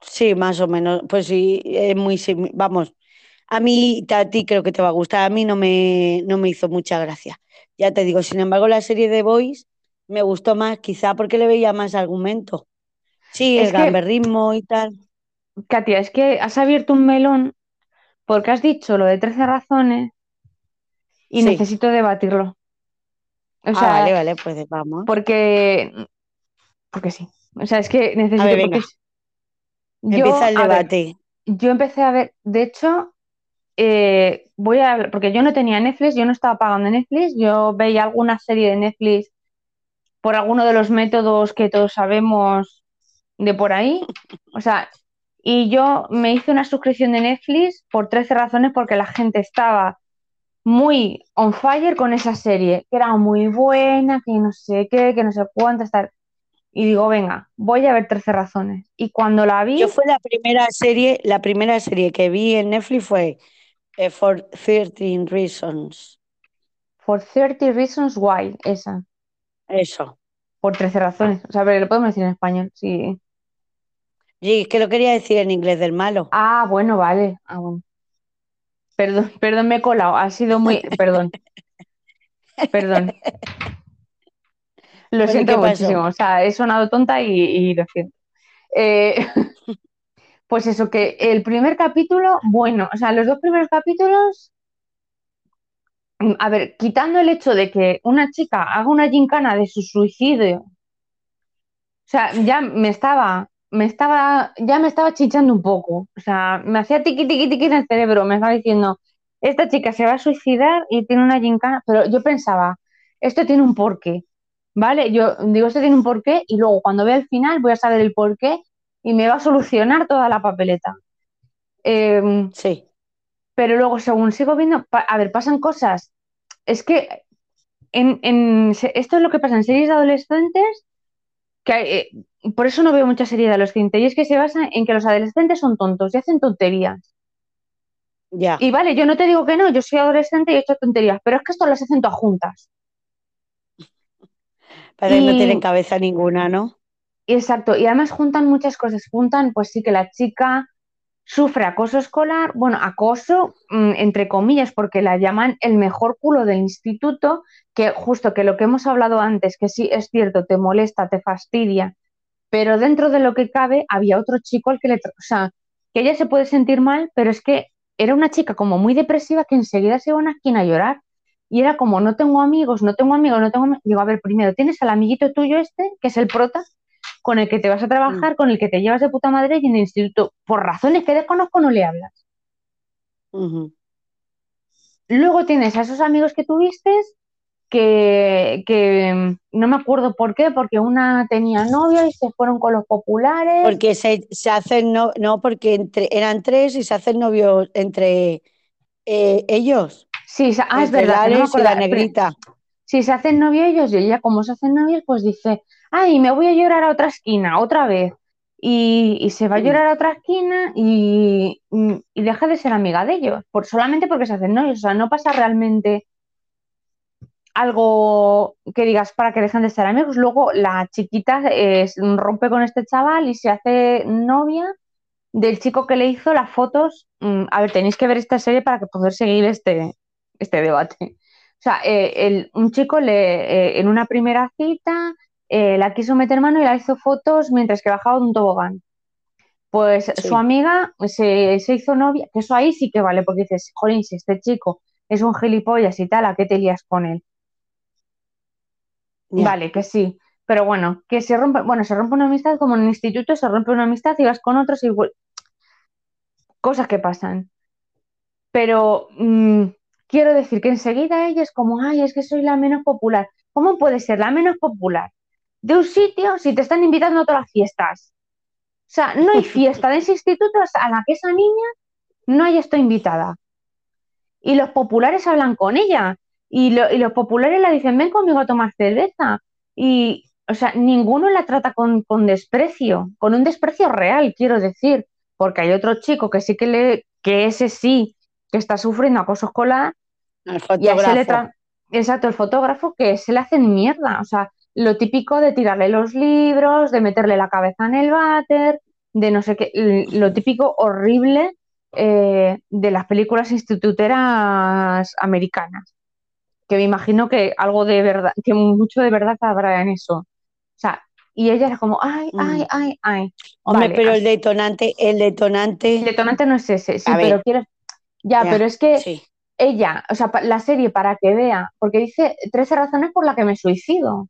Sí, más o menos. Pues sí, es muy Vamos, a mí, a ti creo que te va a gustar. A mí no me, no me hizo mucha gracia. Ya te digo, sin embargo, la serie de Boys me gustó más, quizá porque le veía más argumento. Sí, Es el que- gamberrismo y tal. Katia, es que has abierto un melón porque has dicho lo de 13 razones y Sí. necesito debatirlo. O ah, sea, vale, vale, pues vamos. porque, porque sí. O sea, es que necesito. ver, venga. yo, Empieza el ver, debate. yo empecé a ver, de hecho, eh, voy a hablar- porque yo no tenía Netflix, yo no estaba pagando Netflix, yo veía alguna serie de Netflix por alguno de los métodos que todos sabemos de por ahí. O sea, y yo me hice una suscripción de Netflix por 13 razones porque la gente estaba muy on fire con esa serie, que era muy buena, que no sé qué, que no sé cuántas, tal. Y digo, venga, voy a ver 13 razones. Y cuando la vi, Yo fue la primera serie, la primera serie que vi en Netflix fue eh, For 13 Reasons. For 30 Reasons Why, esa, Eso. por 13 razones. O sea, pero lo podemos decir en español, sí. Sí, es que lo quería decir en inglés del malo. Ah, bueno, vale. Ah, bueno. Perdón, perdón, me he colado. Ha sido muy. Perdón. Perdón. Lo siento muchísimo. O sea, he sonado tonta y, y lo siento. Eh, pues eso, que el primer capítulo, bueno, o sea, los dos primeros capítulos. Mm, A ver, quitando el hecho de que una chica haga una gincana de su suicidio. O sea, ya me estaba, me estaba, ya me estaba chichando un poco. O sea, me hacía tiqui tiqui tiqui en el cerebro. Me estaba diciendo, esta chica se va a suicidar y tiene una gincana. Pero yo pensaba, esto tiene un porqué. ¿Vale? Yo digo, esto tiene un porqué y luego cuando vea el final voy a saber el porqué y me va a solucionar toda la papeleta. Em, Sí. Pero luego, según sigo viendo, a ver, pasan cosas. Es que en, esto es lo que pasa en series de adolescentes, que eh, por eso no veo muchas series de adolescentes, y es que se basa en que los adolescentes son tontos y hacen tonterías. Ya. Y vale, yo no te digo que no, yo soy adolescente y he hecho tonterías, pero es que esto las hacen todas juntas. Parece que no y- tienen cabeza ninguna, ¿no? Exacto, y además juntan muchas cosas. Juntan, pues sí que la chica sufre acoso escolar, bueno, acoso mm, entre comillas, porque la llaman el mejor culo del instituto, que justo que lo que hemos hablado antes, que sí es cierto, te molesta, te fastidia, pero dentro de lo que cabe había otro chico al que le, o sea, que ella se puede sentir mal, pero es que era una chica como muy depresiva que enseguida se iba a una esquina a llorar. Y era como, no tengo amigos, no tengo amigos, no tengo amigos. Digo, a ver, primero tienes al amiguito tuyo este, que es el prota, con el que te vas a trabajar, con el que te llevas de puta madre y en el instituto, por razones que desconozco, no le hablas. Luego tienes a esos amigos que tuviste que, que no me acuerdo por qué, porque una tenía novio y se fueron con los populares. Porque se, se hacen, no, no, porque entre, eran tres y se hacen novios entre eh, ellos. Sí, se- ah, es verdad. no me la pero- negrita. si se hacen novios ellos y ella como se hacen novios, pues dice, ay, me voy a llorar a otra esquina, otra vez. Y, se va a llorar a otra esquina y, deja de ser amiga de ellos, por, solamente porque se hacen novios. O sea, no pasa realmente algo que digas para que dejen de ser amigos. Luego la chiquita rompe con este chaval y se hace novia del chico que le hizo las fotos. Mm, A ver, tenéis que ver esta serie para poder seguir este, este debate. O sea, eh, un chico le, eh, en una primera cita eh, la quiso meter mano y la hizo fotos mientras que bajaba de un tobogán. Pues Sí. su amiga se, se hizo novia, que eso ahí sí que vale, porque dices, jolín, si este chico es un gilipollas y tal, ¿a qué te lías con él? Vale, que sí. Pero bueno, que se rompe, bueno, se rompe una amistad como en el instituto, se rompe una amistad y vas con otros y cosas que pasan. Pero mm, quiero decir que enseguida ella es como, ay, es que soy la menos popular. ¿Cómo puede ser la menos popular de un sitio si te están invitando a todas las fiestas? O sea, no hay fiesta de ese instituto a la que esa niña no haya estado invitada. Y los populares hablan con ella. Y, lo- y los populares le dicen, ven conmigo a tomar cerveza. Y, o sea, ninguno la trata con, con desprecio, con un desprecio real, quiero decir. Porque hay otro chico que sí que le, que ese sí, que está sufriendo acoso escolar, El y a ese le Exacto, el fotógrafo que se le hacen mierda. O sea, lo típico de tirarle los libros, de meterle la cabeza en el váter, de no sé qué, lo típico horrible eh, de las películas instituteras americanas. Que me imagino que algo de verdad, que mucho de verdad habrá en eso. O sea, y ella era como, ay, Mm. ay, ay, ay. Hombre, Vale, pero así- el detonante, el detonante. el detonante no es ese, sí, A pero quiero. Ya, Ya, pero es que Sí. ella, o sea, la serie para que vea, porque dice 13 razones por las que me suicido.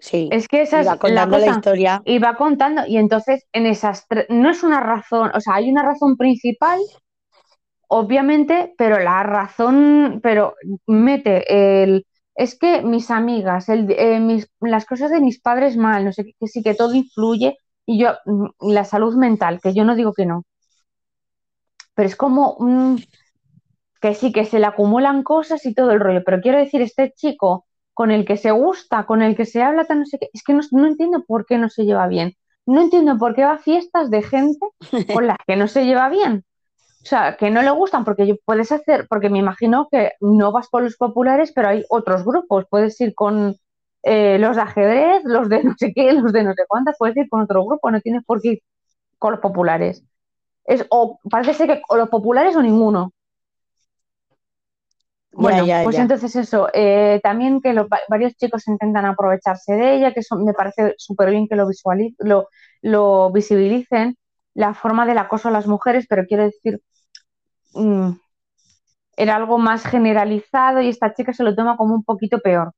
Sí. Es que esa es va la historia. Y va contando, y entonces en esas tres, no es una razón, o sea, hay una razón principal, obviamente, pero la razón, pero mete el, es que mis amigas, el, eh, mis, las cosas de mis padres mal, no sé qué, que sí que todo influye, y yo, mm, la salud mental, que yo no digo que no, pero es como mm, que sí, que se le acumulan cosas y todo el rollo, pero quiero decir, este chico con el que se gusta, con el que se habla, tan no sé qué, es que no, no entiendo por qué no se lleva bien. No entiendo por qué va a fiestas de gente con las que no se lleva bien. O sea, que no le gustan, porque yo- puedes hacer, porque me imagino que no vas con los populares, pero hay otros grupos. Puedes ir con eh, los de ajedrez, los de no sé qué, los de no sé cuántas, puedes ir con otro grupo, no tienes por qué ir con los populares. Es, o parece ser que o los populares o ninguno. Bueno, ya, pues ya. entonces eso, eh, también que los, varios chicos intentan aprovecharse de ella, que eso me parece súper bien que lo, lo, lo visibilicen, la forma del acoso a las mujeres, pero quiero decir, mm, era algo más generalizado y esta chica se lo toma como un poquito peor.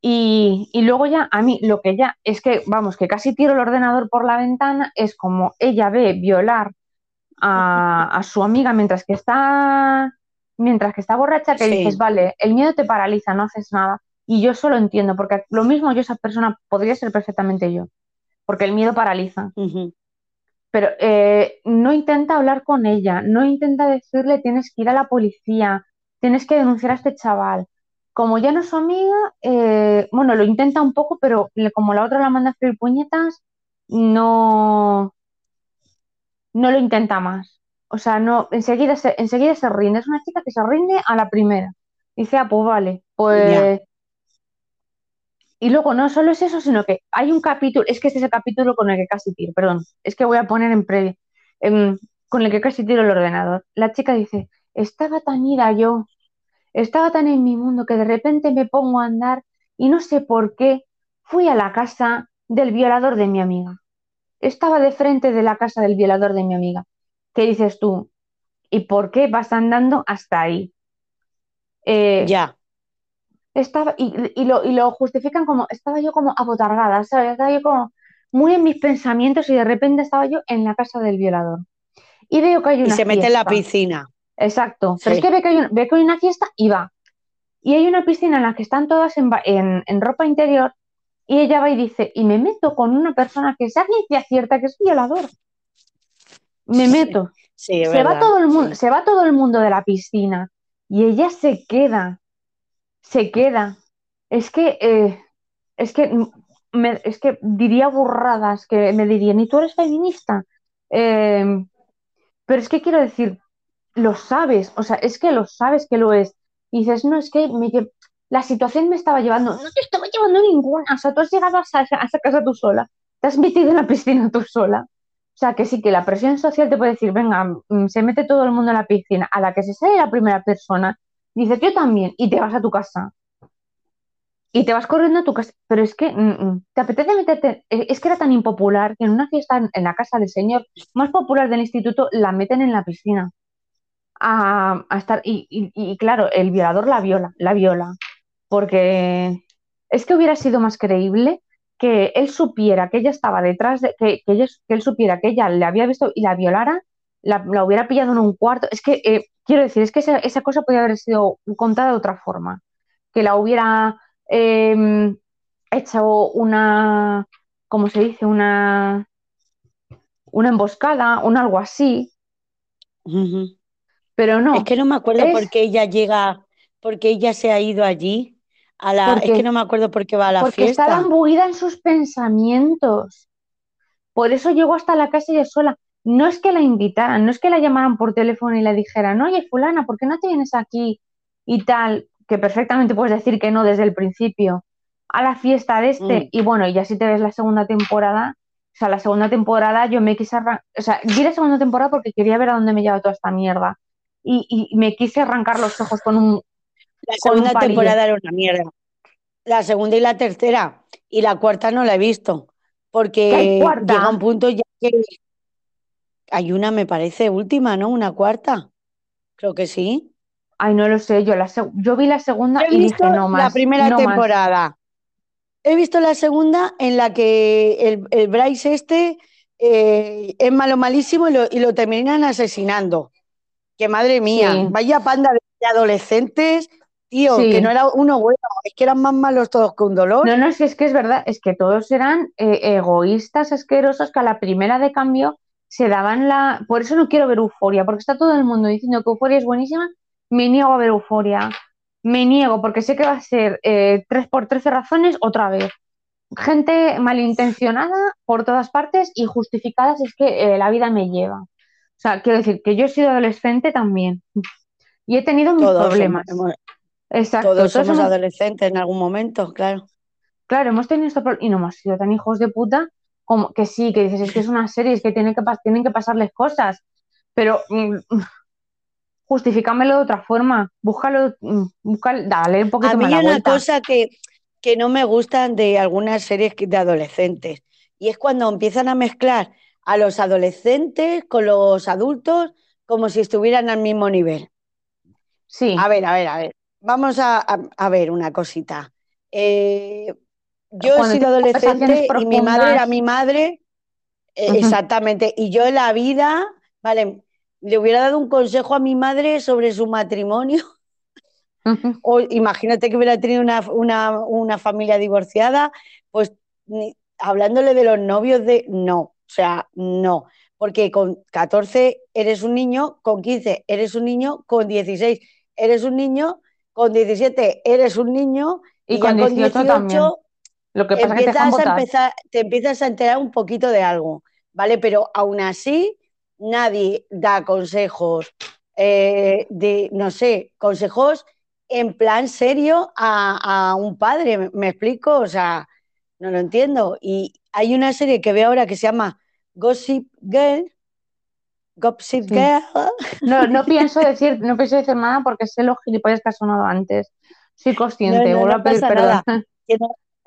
Y, y luego ya, a mí, lo que ya es que, vamos, que casi tiro el ordenador por la ventana, es como ella ve violar a, a su amiga mientras que está, mientras que está borracha, que Sí. dices, vale, el miedo te paraliza, no haces nada. Y yo solo entiendo, porque lo mismo yo, esa persona podría ser perfectamente yo, porque el miedo paraliza. Pero eh, no intenta hablar con ella, no intenta decirle tienes que ir a la policía, tienes que denunciar a este chaval. Como ya no es su amiga, eh, bueno, lo intenta un poco, pero como la otra la manda a freír puñetas, no, no lo intenta más. O sea, no, enseguida se, enseguida se rinde. Es una chica que se rinde a la primera. Dice, ah, pues vale, pues. Y luego no solo es eso, sino que hay un capítulo, es que este es el capítulo con el que casi tiro, perdón, es que voy a poner en previo, em, con el que casi tiro el ordenador. La chica dice, estaba tan ida yo, estaba tan en mi mundo que de repente me pongo a andar y no sé por qué fui a la casa del violador de mi amiga. Estaba de frente de la casa del violador de mi amiga. ¿Qué dices tú? ¿Y por qué vas andando hasta ahí? Eh, Ya. estaba, y, y lo, y lo justifican como, estaba yo como abotargada, ¿sabes? Estaba yo como muy en mis pensamientos y de repente estaba yo en la casa del violador. Y veo que hay Y una se mete en la piscina. Exacto. Pero es que ve que, hay un- ve que hay una fiesta y va. y hay una piscina en la que están todas en, en, ropa interior y ella va y dice, y me meto con una persona que es ciencia cierta que es violador. Me meto. se, va todo el mundo, se va todo el mundo de la piscina y ella se queda, se queda. Es que, eh, es que, es que diría burradas que me dirían, ¿y tú eres feminista? Eh, pero es que quiero decir, lo sabes, o sea, es que lo sabes que lo es. Y dices, no, es que la situación me estaba llevando, no te estaba llevando ninguna, o sea, tú has llegado a esa, casa tú sola, te has metido en la piscina tú sola. O sea, que sí, que la presión social te puede decir, venga, mm, se mete todo el mundo en la piscina, a la que se sale la primera persona, dices, yo también, y te vas a tu casa. Y te vas corriendo a tu casa, pero es que mm, mm, te apetece meterte, es que era tan impopular que en una fiesta en la casa del señor más popular del instituto la meten en la piscina a, estar. Y, claro, el violador la viola, la viola. Porque es que hubiera sido más creíble que él supiera que ella estaba detrás de. que, que, él supiera que ella le había visto y la violara, la, hubiera pillado en un cuarto. Es que, eh, quiero decir, es que esa, cosa podría haber sido contada de otra forma. Que la hubiera em, hecho una. ¿Cómo se dice? Una. Una emboscada, un algo así. Pero no. Es que no me acuerdo por qué ella llega, porque ella se ha ido allí. A la, es que no me acuerdo por qué va a la porque fiesta. Porque estaba imbuida en sus pensamientos. Por eso llegó hasta la casa ella sola. No es que la invitaran, no es que la llamaran por teléfono y le dijeran, oye, fulana, ¿por qué no te vienes aquí? Y tal, que perfectamente puedes decir que no desde el principio, a la fiesta de este. Mm. Y bueno, y ya si te ves la segunda temporada, o sea, la segunda temporada yo me quise arrancar, o sea, vi la segunda temporada porque quería ver a dónde me lleva toda esta mierda y, me quise arrancar los ojos con un. La segunda temporada era una mierda. La segunda y la tercera. Y la cuarta no la he visto. Porque llega un punto ya que. Hay una, me parece, última, ¿no? Una cuarta. Creo que sí. Ay, no lo sé. Yo, la yo vi la segunda y dije no más. La primera temporada. He visto la segunda en la que el, el Bryce este eh, es malo malísimo y lo, y lo terminan asesinando que madre mía, vaya panda de adolescentes, tío, que no era uno bueno, es que eran más malos todos que un dolor. No, no, que es, que es verdad, es que todos eran eh, egoístas, asquerosos, que a la primera de cambio se daban la... Por eso no quiero ver euforia, porque está todo el mundo diciendo que euforia es buenísima, me niego a ver euforia, me niego, porque sé que va a ser eh, tres por trece razones otra vez. Gente malintencionada por todas partes y justificadas es que eh, la vida me lleva. O sea, quiero decir que yo he sido adolescente también y he tenido mis problemas. Exacto. Todos, somos adolescentes en algún momento, claro. Claro, hemos tenido esto y no hemos sido tan hijos de puta como que sí, que dices, es que es una serie, es que tienen que, tienen que pasarles cosas, pero mm, justifícamelo de otra forma, búscalo, mm, dale un poquito A mí hay una cosa que, que no me gustan de algunas series de adolescentes y es cuando empiezan a mezclar a los adolescentes con los adultos como si estuvieran al mismo nivel. Sí. A ver, a ver, a ver. Vamos a, ver una cosita. Eh, yo he sido adolescente y mi madre era mi madre, eh, exactamente, y yo en la vida, vale, le hubiera dado un consejo a mi madre sobre su matrimonio. O imagínate que hubiera tenido una, una familia divorciada, pues hablándole de los novios de no, o sea, no, porque con 14 eres un niño, con 15 eres un niño, con 16 eres un niño, con 17 eres un niño y, con, 18, Lo que pasa empiezas que te, a empezar, te empiezas a enterar un poquito de algo, ¿vale? Pero aún así nadie da consejos eh, de, no sé, consejos en plan serio a, a un padre, ¿me, ¿me explico? O sea, no lo entiendo. Y hay una serie que veo ahora que se llama Gossip Girl. Gossip Girl. No, no pienso decir, no pienso decir nada porque sé los gilipollas que ha sonado antes. Soy consciente, no, no, a pedir perdón.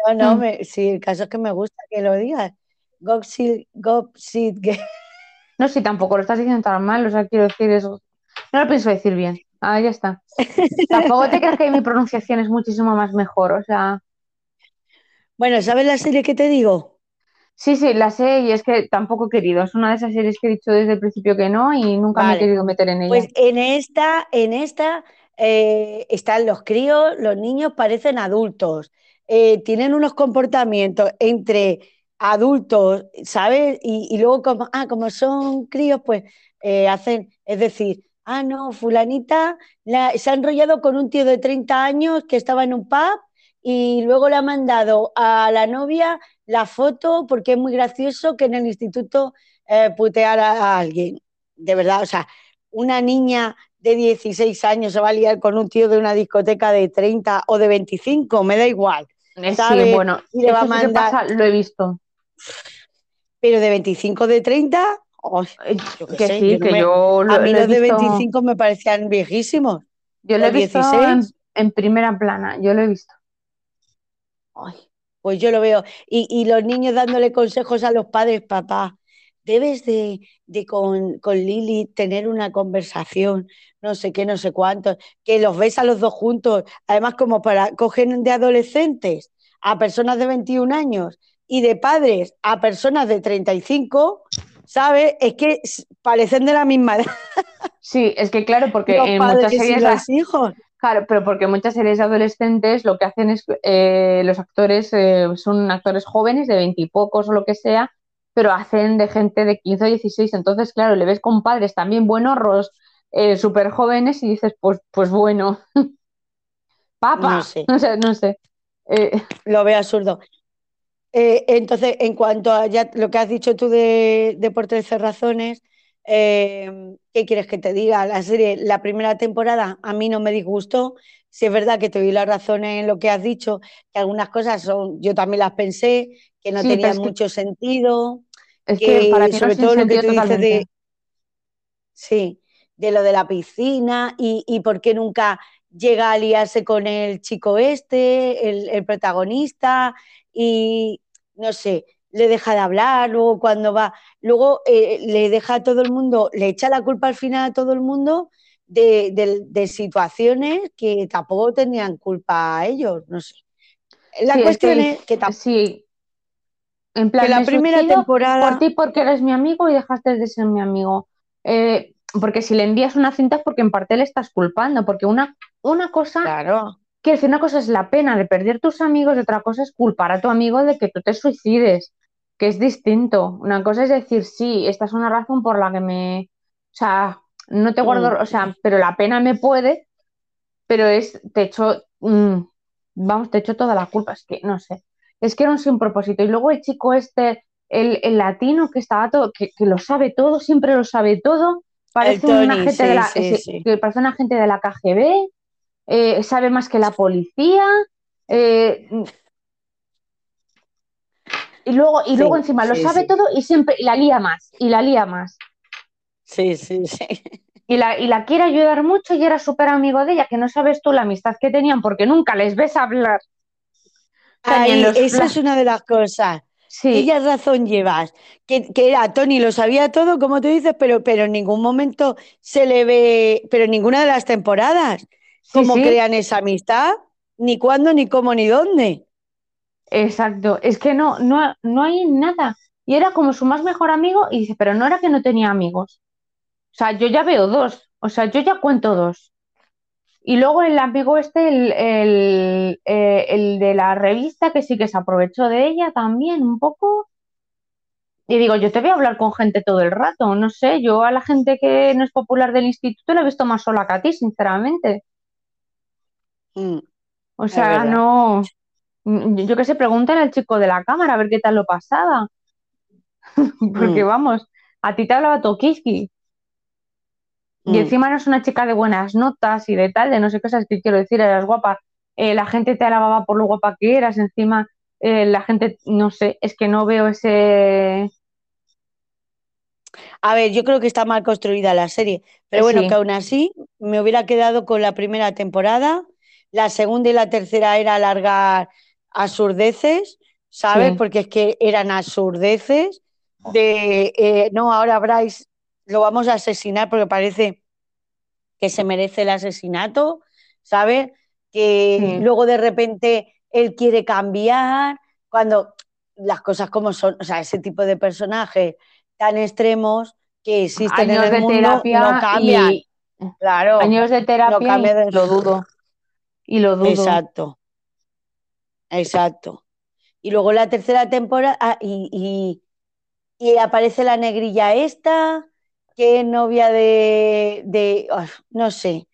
No, no, mm. sí, el caso es que me gusta que lo digas. Gossip, Gossip Girl. No, sí, tampoco lo estás diciendo tan mal, o sea, quiero decir eso. No lo pienso decir bien. Ah, ya está. tampoco te creas que mi pronunciación es muchísimo más mejor, o sea. Bueno, ¿sabes la serie que te digo? Sí, sí, la sé y es que tampoco he querido. Es una de esas series que he dicho desde el principio que no y nunca me he querido meter en ella. Pues en esta, en esta eh, están los críos, los niños parecen adultos, eh, tienen unos comportamientos entre adultos, ¿sabes? Y, luego, como, ah, como son críos, pues eh, hacen, es decir, ah, no, fulanita se ha enrollado con un tío de 30 años que estaba en un pub y luego le ha mandado a la novia la foto porque es muy gracioso que en el instituto eh, puteara a alguien. De verdad, o sea, una niña de 16 años se va a liar con un tío de una discoteca de 30 o de 25, me da igual. Eh, sí, bueno, y le va a mandar... lo he visto. Pero de 25 de 30, que sí, que yo A mí los de 25 me parecían viejísimos. Yo lo he visto en, primera plana, yo lo he visto. Ay, pues yo lo veo. Y, los niños dándole consejos a los padres, papá, debes de, con, con, Lili tener una conversación, no sé qué, no sé cuántos, que los ves a los dos juntos, además como para, cogen de adolescentes a personas de 21 años y de padres a personas de 35, ¿sabes? Es que parecen de la misma edad. Sí, es que claro, porque en muchas series... Los hijos. Claro, pero porque muchas series adolescentes lo que hacen es, eh, los actores eh, son actores jóvenes de veintipocos o lo que sea, pero hacen de gente de 15 o 16, entonces claro, le ves con padres también buenos, eh, súper jóvenes y dices, pues, pues bueno, papá, no sé, no sé. Eh, lo veo absurdo. entonces, en cuanto a ya lo que has dicho tú de, de por 13 razones, Em, ¿Qué quieres que te diga? La serie, la primera temporada a mí no me disgustó. Si es verdad que te doy la razón en lo que has dicho, que algunas cosas son, yo también las pensé, que no tenían mucho sentido. Es que, para sobre todo lo que tú dices de. Sí, de lo de la piscina y, y por qué nunca llega a liarse con el chico este, el, el protagonista, y no sé, le deja de hablar, luego cuando va, luego eh, le deja a todo el mundo, le echa la culpa al final a todo el mundo de, situaciones que tampoco tenían culpa a ellos, no sé. La cuestión es que, sí. En plan, la primera temporada. Por ti porque eres mi amigo y dejaste de ser mi amigo. Eh, porque si le envías una cinta es porque en parte le estás culpando, porque una, una cosa. Claro. Quiero decir, una cosa es la pena de perder tus amigos y otra cosa es culpar a tu amigo de que tú te suicides que es distinto. Una cosa es decir, sí, esta es una razón por la que me, o sea, no te guardo, o sea, pero la pena me puede, pero es, te echo, mm, vamos, te echo toda la culpa, es que no sé, es que era un sin propósito. Y luego el chico este, el, latino que estaba todo, que, lo sabe todo, siempre lo sabe todo, parece un agente de la, que parece un agente de la KGB, eh, sabe más que la policía. Eh, y luego, y luego encima lo sabe todo y siempre la lía más, y la lía más. Sí, sí, sí. Y la, y la quiere ayudar mucho y era súper amigo de ella, que no sabes tú la amistad que tenían porque nunca les ves hablar. esa es una de las cosas. Sí. Ella razón llevas, que, que era Tony lo sabía todo, como tú dices, pero, pero en ningún momento se le ve, pero en ninguna de las temporadas, cómo crean esa amistad, ni cuándo, ni cómo, ni dónde. Exacto, es que no, no, no hay nada. Y era como su más mejor amigo y dice, pero no era que no tenía amigos. O sea, yo ya veo dos, o sea, yo ya cuento dos. Y luego el amigo este, el, el, eh, el de la revista, que sí que se aprovechó de ella también un poco. Y digo, yo te voy a hablar con gente todo el rato, no sé, yo a la gente que no es popular del instituto la he visto más sola que a ti, sinceramente. Mm, o sea, no, yo qué sé, pregúntale al chico de la cámara a ver qué tal lo pasaba. Porque mm. vamos, a ti te hablaba Tokiski. Y mm. encima no es una chica de buenas notas y de tal, de no sé qué cosas que quiero decir, eras guapa. Eh, la gente te alababa por lo guapa que eras, encima eh, la gente, no sé, es que no veo ese... A ver, yo creo que está mal construida la serie, pero bueno, que aún así me hubiera quedado con la primera temporada, la segunda y la tercera era alargar absurdeces, ¿sabes? Porque es que eran absurdeces de, eh, no, ahora Bryce lo vamos a asesinar porque parece que se merece el asesinato, ¿sabes? Que luego de repente él quiere cambiar, cuando las cosas como son, o sea, ese tipo de personajes tan extremos que existen en el mundo no cambian. Claro. años de terapia cambia y de- lo dudo. Y lo dudo. Exacto. Exacto. Y luego la tercera temporada, ah, y, y- y aparece la negrilla esta, que es novia de, de ah, no sé.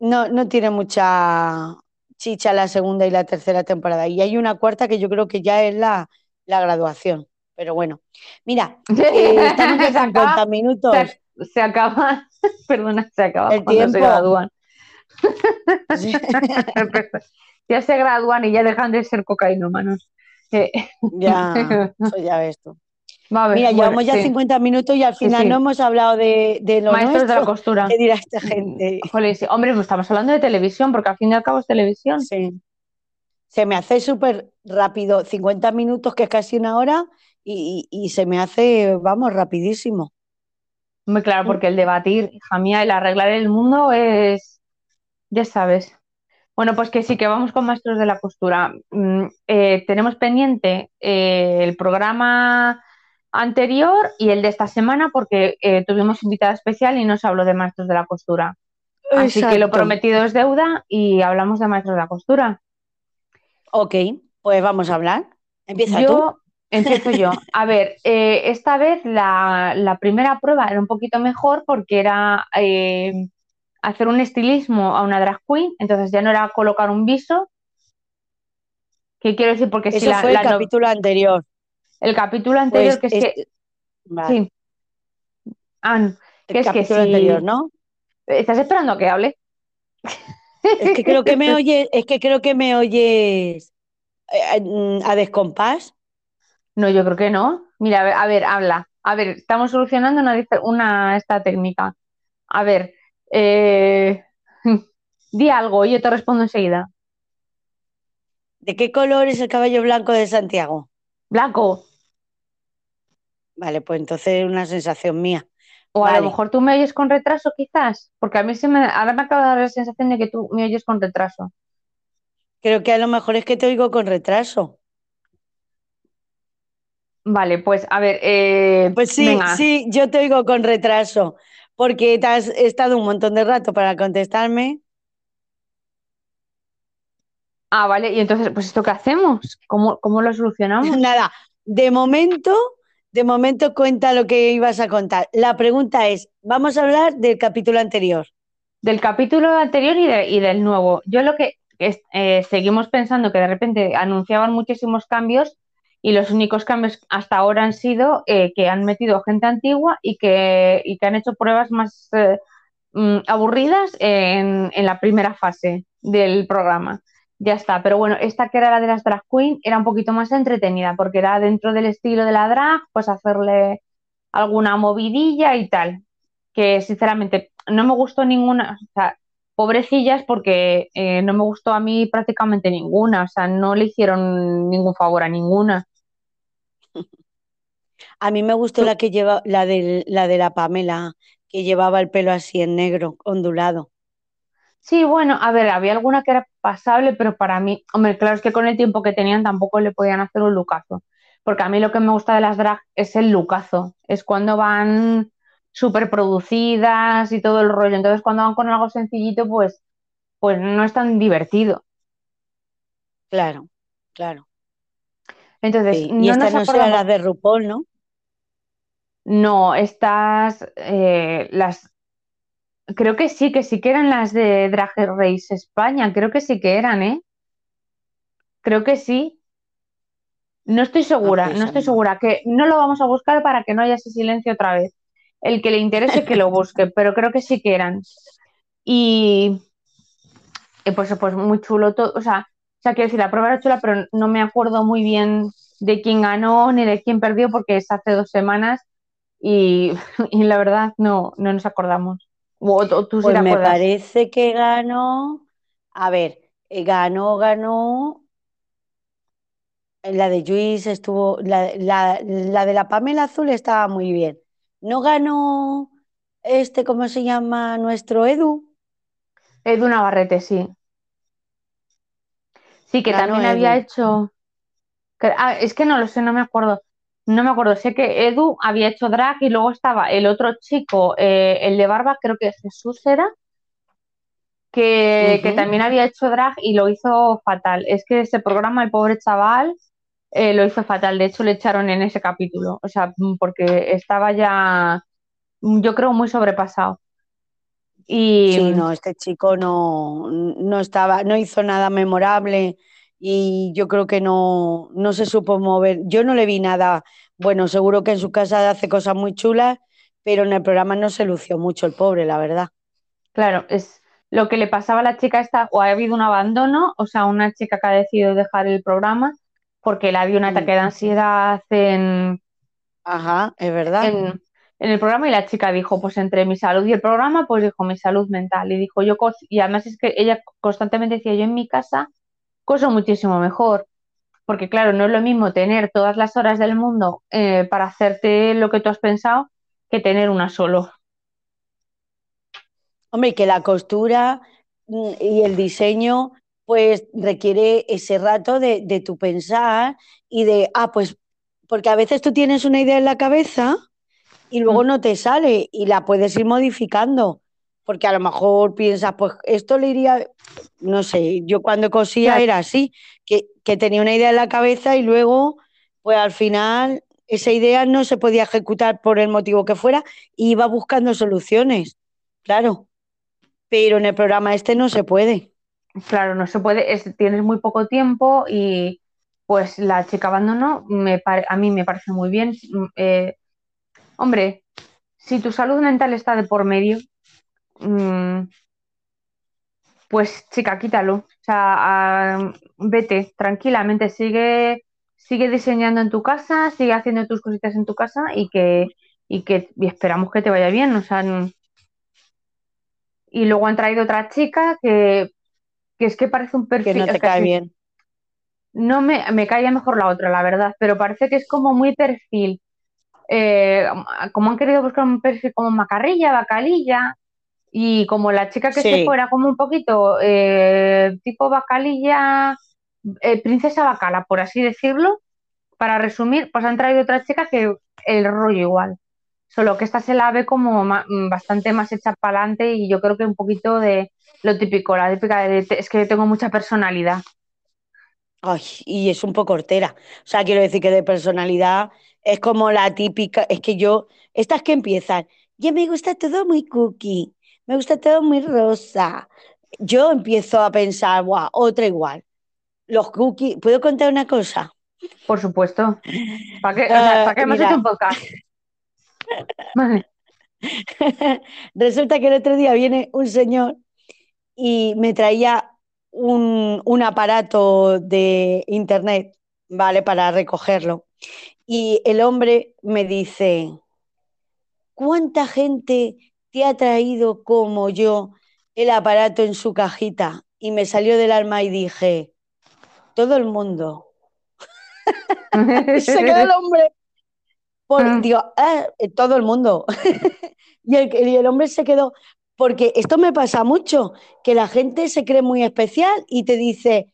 No, no tiene mucha chicha la segunda y la tercera temporada. Y hay una cuarta que yo creo que ya es la, la graduación. Pero bueno, mira, eh, estamos 50 minutos. Se, se acaba, perdona, se acaba El cuando se tiempo. gradúan. Ya se gradúan y ya dejan de ser cocainómanos. Eh, Ya, eso ya ves tú. va a ver, Mira, bueno, llevamos ya sí. 50 minutos y al final sí. no hemos hablado de, de lo Maestros de la costura. ¿Qué dirá esta gente? Jolín, sí. Hombre, pues estamos hablando de televisión, porque al fin y al cabo es televisión. Sí. Se me hace súper rápido, 50 minutos, que es casi una hora, y, y- y se me hace, vamos, rapidísimo. Muy claro, porque el debatir, hija mía, el arreglar el mundo es, ya sabes. Bueno, pues que sí, que vamos con Maestros de la Costura. Mm, eh, tenemos pendiente eh, el programa anterior y el de esta semana porque eh, tuvimos invitada especial y nos habló de Maestros de la Costura. Así que lo prometido es deuda y hablamos de Maestros de la Costura. Ok, pues vamos a hablar. Empieza tú. Yo empiezo yo. A ver, esta vez la, la primera prueba era un poquito mejor porque era hacer un estilismo a una drag queen, entonces ya no era colocar un viso. ¿Qué quiero decir? Porque si Eso la, fue el la no- capítulo anterior. el capítulo anterior, Pues que es este- que. Vale, Sí. Ah, no, el es que capítulo si- anterior, ¿no? ¿Estás esperando a que hable? Es que creo que me oyes, es que creo que me oyes eh, mm, a descompás. No, yo creo que no. Mira, a ver, a ver, habla. A ver, estamos solucionando una esta técnica. A ver, eh, di algo y yo te respondo enseguida. ¿De qué color es el caballo blanco de Santiago? Blanco. Vale, pues entonces una sensación mía. O a lo mejor tú me oyes con retraso, quizás. Porque a mí se me, ahora me acaba de dar la sensación de que tú me oyes con retraso. Creo que a lo mejor es que te oigo con retraso. Vale, pues a ver, eh, Pues sí, venga. sí, yo te oigo con retraso, porque te has estado un montón de rato para contestarme. Ah, vale, y entonces, pues ¿esto qué hacemos? ¿Cómo, cómo lo solucionamos? Nada, de momento, de momento cuenta lo que ibas a contar. La pregunta es, vamos a hablar del capítulo anterior. Del capítulo anterior y, de- y del nuevo. Yo lo que es- eh, seguimos pensando que de repente anunciaban muchísimos cambios y los únicos cambios hasta ahora han sido eh, que han metido gente antigua y que, y que han hecho pruebas más eh, mm, aburridas en, en la primera fase del programa. Ya está, pero bueno, esta que era la de las drag queen era un poquito más entretenida porque era dentro del estilo de la drag, pues hacerle alguna movidilla y tal que sinceramente no me gustó ninguna, o sea, pobrecillas porque eh, no me gustó a mí prácticamente ninguna, o sea, no le hicieron ningún favor a ninguna. A mí me gustó la que lleva, la de, la de la Pamela, que llevaba el pelo así en negro, ondulado. Sí, bueno, a ver, había alguna que era pasable, pero para mí, hombre, claro, es que con el tiempo que tenían tampoco le podían hacer un lucazo, porque a mí lo que me gusta de las drag es el lucazo, es cuando van súper producidas y todo el rollo, entonces cuando van con algo sencillito, pues, pues no es tan divertido. Claro, claro. Entonces, Sí. Y no estas nos no de RuPaul, ¿no? No, estas, eh, las, creo que sí, que sí que eran las de Drag Race España, creo que sí que eran, ¿eh? Creo que sí. No estoy segura, no estoy segura, que no lo vamos a buscar para que no haya ese silencio otra vez. El que le interese que lo busque, pero creo que sí que eran. Y, y pues, pues muy chulo todo, o sea, sea, quiero decir, la prueba era chula, pero no me acuerdo muy bien de quién ganó ni de quién perdió porque es hace dos semanas y, y la verdad no, no nos acordamos. O, o tú sí Pues me acuerdas. parece que ganó. A ver, eh, ganó, ganó. La de Luis estuvo. La, la- la de la Pamela Azul estaba muy bien. ¿No ganó este, cómo se llama? Nuestro Edu. Edu Navarrete, sí. Sí, que Ganó también había hecho. ah, es que no lo sé, no me acuerdo. no me acuerdo, sé que Edu había hecho drag y luego estaba el otro chico, eh, el de barba, creo que Jesús era, que, también había hecho drag y lo hizo fatal. Es que ese programa, el pobre chaval, eh, lo hizo fatal. De hecho, le echaron en ese capítulo, o sea, porque estaba ya, yo creo, muy sobrepasado. Y Sí, mm, no, este chico no, no estaba, no hizo nada memorable y yo creo que no, no se supo mover. Yo no le vi nada. Bueno, seguro que en su casa hace cosas muy chulas, pero en el programa no se lució mucho el pobre, la verdad. claro, es lo que le pasaba a la chica esta, o ha habido un abandono, o sea, una chica que ha decidido dejar el programa porque le había un Mm. ataque de ansiedad en, Ajá, es verdad. en, en el programa y la chica dijo, pues entre mi salud y el programa, pues dijo mi salud mental. Y dijo, yo, y además es que ella constantemente decía, yo en mi casa coso muchísimo mejor, porque claro, no es lo mismo tener todas las horas del mundo eh, para hacerte lo que tú has pensado que tener una solo. Hombre, que la costura mm, y el diseño, pues requiere ese rato de, de tu pensar y de, ah, pues, porque a veces tú tienes una idea en la cabeza y luego Mm, no te sale y la puedes ir modificando, porque a lo mejor piensas, pues esto le iría, no sé, yo cuando cosía Claro, era así, que, que tenía una idea en la cabeza y luego, pues al final esa idea no se podía ejecutar por el motivo que fuera y iba buscando soluciones, claro pero en el programa este no se puede. claro, no se puede, es- tienes muy poco tiempo y pues la chica abandonó, me a mí me parece muy bien. Mm, eh, hombre, si tu salud mental está de por medio, mm, Pues chica, quítalo. O sea, ah, vete tranquilamente, sigue, sigue diseñando en tu casa, sigue haciendo tus cositas en tu casa y que, y que y esperamos que te vaya bien. O sea, y luego han traído otra chica que, que es que parece un Que perfil, no o te cae bien. no me, me caía mejor la otra, la verdad, pero parece que es como muy perfil. Eh, como han querido buscar un perfil como macarrilla, bacalilla, y como la chica que se fuera como un poquito eh, tipo bacalilla, eh, princesa bacala, por así decirlo, para resumir, pues han traído otra chica que el rollo igual. Solo que esta se la ve como ma- mm, bastante más hecha para adelante y yo creo que un poquito de lo típico, la típica de es que tengo mucha personalidad. Ay, y es un poco hortera. O sea, quiero decir que de personalidad es como la típica, es que yo, estas que empiezan, ya me gusta todo muy cookie, me gusta todo muy rosa. Yo empiezo a pensar, guau, otra igual. Los cookies, ¿puedo contar una cosa? Por supuesto. ¿Para qué? O sea, Ah, ¿para qué hemos hecho un podcast? Vale. resulta que el otro día viene un señor y me traía un, un aparato de internet, ¿vale? Para recogerlo. Y el hombre me dice, ¿cuánta gente te ha traído como yo el aparato en su cajita? Y me salió del alma y dije, todo el mundo. Se quedó el hombre, por, digo, "Ah, eh, todo el mundo. Y el, y el hombre se quedó, porque esto me pasa mucho, que la gente se cree muy especial y te dice,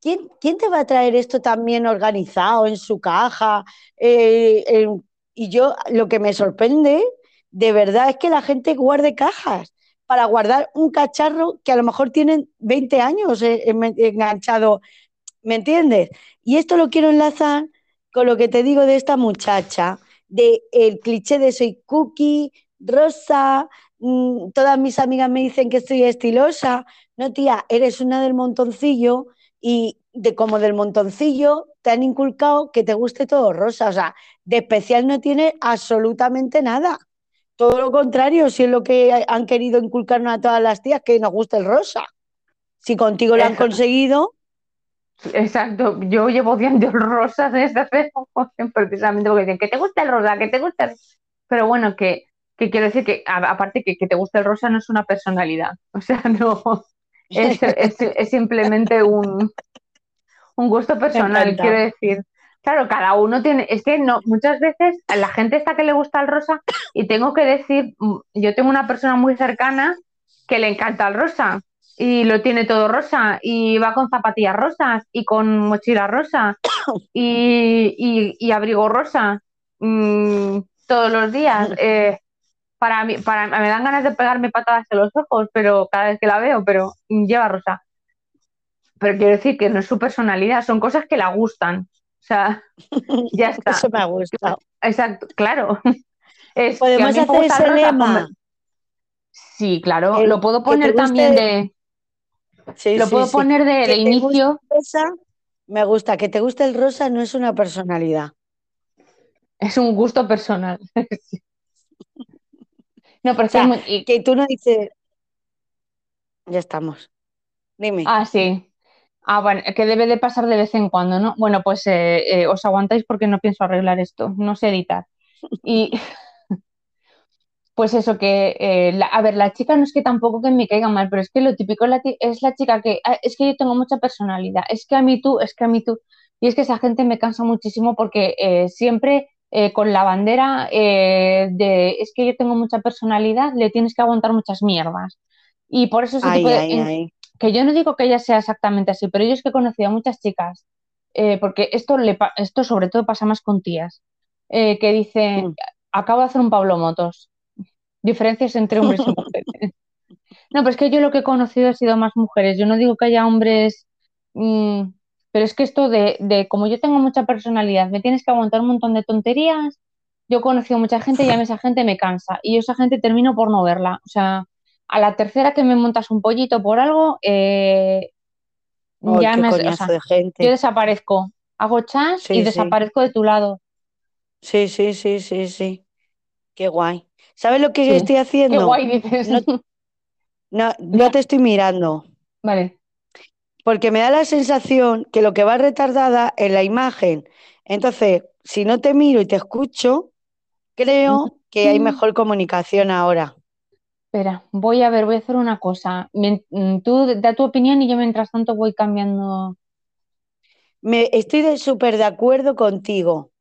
¿quién, te va a traer esto también organizado en su caja? Eh, y yo lo que me sorprende de verdad es que la gente guarde cajas para guardar un cacharro que a lo mejor tienen 20 años eh, enganchado, ¿me entiendes? Y esto lo quiero enlazar con lo que te digo de esta muchacha, de el cliché de soy cookie, rosa, mmm, todas mis amigas me dicen que estoy estilosa. No, tía, eres una del montoncillo y de como del montoncillo te han inculcado que te guste todo rosa. O sea, de especial no tiene absolutamente nada. Todo lo contrario, si es lo que han querido inculcarnos a todas las tías, que nos gusta el rosa. Si contigo lo han conseguido, exacto. Yo llevo odiando el rosa desde hace poco, precisamente porque dicen que te gusta el rosa, que te gusta el... Pero bueno, que, que quiero decir que aparte que, que te guste el rosa no es una personalidad. O sea, no, es, es, es simplemente un, un gusto personal, quiero decir. Claro, cada uno tiene, es que no, muchas veces a la gente está que le gusta el rosa y tengo que decir, mm, yo tengo una persona muy cercana que le encanta el rosa y lo tiene todo rosa y va con zapatillas rosas y con mochila rosa y, y, abrigo rosa mm, todos los días. Eh, para mí, para, me dan ganas de pegarme patadas en los ojos, pero cada vez que la veo, pero lleva rosa. Pero quiero decir que no es su personalidad, son cosas que la gustan. O sea, ya está. Eso me ha gustado. Exacto, claro. Podemos hacer ese lema. Sí, claro, lo puedo poner también de. Sí, lo puedo poner de, inicio. me gusta, que te guste el rosa no es una personalidad. Es un gusto personal. no, pero o que tú no dices. Ya estamos. Dime. Ah, sí. Ah, bueno, que debe de pasar de vez en cuando, ¿no? Bueno, pues eh, eh, os aguantáis porque no pienso arreglar esto, no sé editar. Y pues eso, que, eh, a ver, la chica no es que tampoco que me caiga mal, pero es que lo típico es la, chica que, ah, es que yo tengo mucha personalidad, es que a mí tú, es que a mí tú. Y es que esa gente me cansa muchísimo porque siempre con la bandera de, es que yo tengo mucha personalidad, le tienes que aguantar muchas mierdas. Y por eso ese tipo de, que yo no digo que ella sea exactamente así, pero yo es que he conocido a muchas chicas, eh, porque esto, le, esto sobre todo pasa más con tías, eh, que dicen, mm. acabo de hacer un Pablo Motos, diferencias entre hombres y mujeres. No, pero es que yo lo que he conocido ha sido más mujeres, yo no digo que haya hombres, mm, pero es que esto de, de, como yo tengo mucha personalidad, me tienes que aguantar un montón de tonterías, yo he conocido mucha gente y a mí esa gente me cansa y esa gente termino por no verla, o sea a la tercera que me montas un pollito por algo, eh, ya me yo desaparezco. Hago chas y desaparezco de tu lado. Sí, sí, sí, sí, sí. Qué guay. ¿Sabes lo que estoy haciendo? Qué guay dices. No, no, te estoy mirando. Vale. Porque me da la sensación que lo que va retardada es la imagen. Entonces, si no te miro y te escucho, creo que hay mejor comunicación ahora. Espera, voy a ver, voy a hacer una cosa. Mm, tú da tu opinión y yo mientras tanto voy cambiando. Me, estoy súper de acuerdo contigo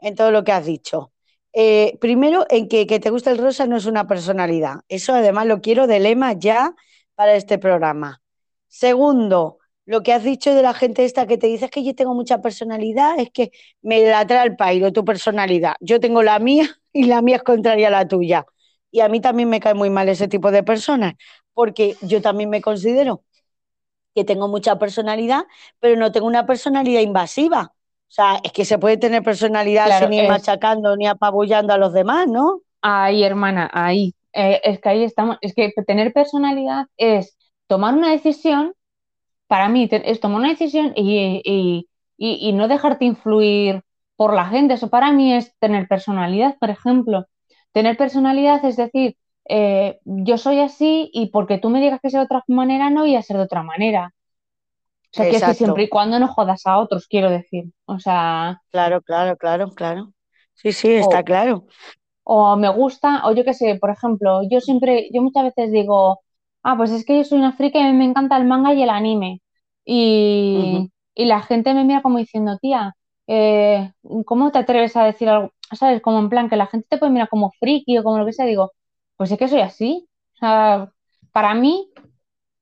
en todo lo que has dicho. Eh, primero, en que, que te gusta el rosa no es una personalidad. Eso además lo quiero de lema ya para este programa. Segundo, lo que has dicho de la gente esta que te dice que yo tengo mucha personalidad, es que me la trae el pairo tu personalidad. Yo tengo la mía y la mía es contraria a la tuya. Y a mí también me cae muy mal ese tipo de personas, porque yo también me considero que tengo mucha personalidad, pero no tengo una personalidad invasiva. O sea, es que se puede tener personalidad sin ir machacando ni apabullando a los demás, ¿no? Ahí, hermana, ahí. Eh, es que ahí estamos. Es que tener personalidad es tomar una decisión, para mí es tomar una decisión y, y, y no dejarte influir por la gente. Eso para mí es tener personalidad, por ejemplo. Tener personalidad es decir, eh, yo soy así y porque tú me digas que sea de otra manera, no voy a ser de otra manera. O sea, que, siempre y cuando no jodas a otros, quiero decir. O sea. Claro, claro, claro, claro. Sí, sí, está claro. O me gusta, o yo qué sé, por ejemplo, yo siempre, yo muchas veces digo, ah, pues es que yo soy una friki y a mí me encanta el manga y el anime. Y, y la gente me mira como diciendo, tía, eh, ¿cómo te atreves a decir algo? ¿sabes? Como en plan que la gente te puede mirar como friki o como lo que sea, digo, pues es que soy así. O sea, para mí,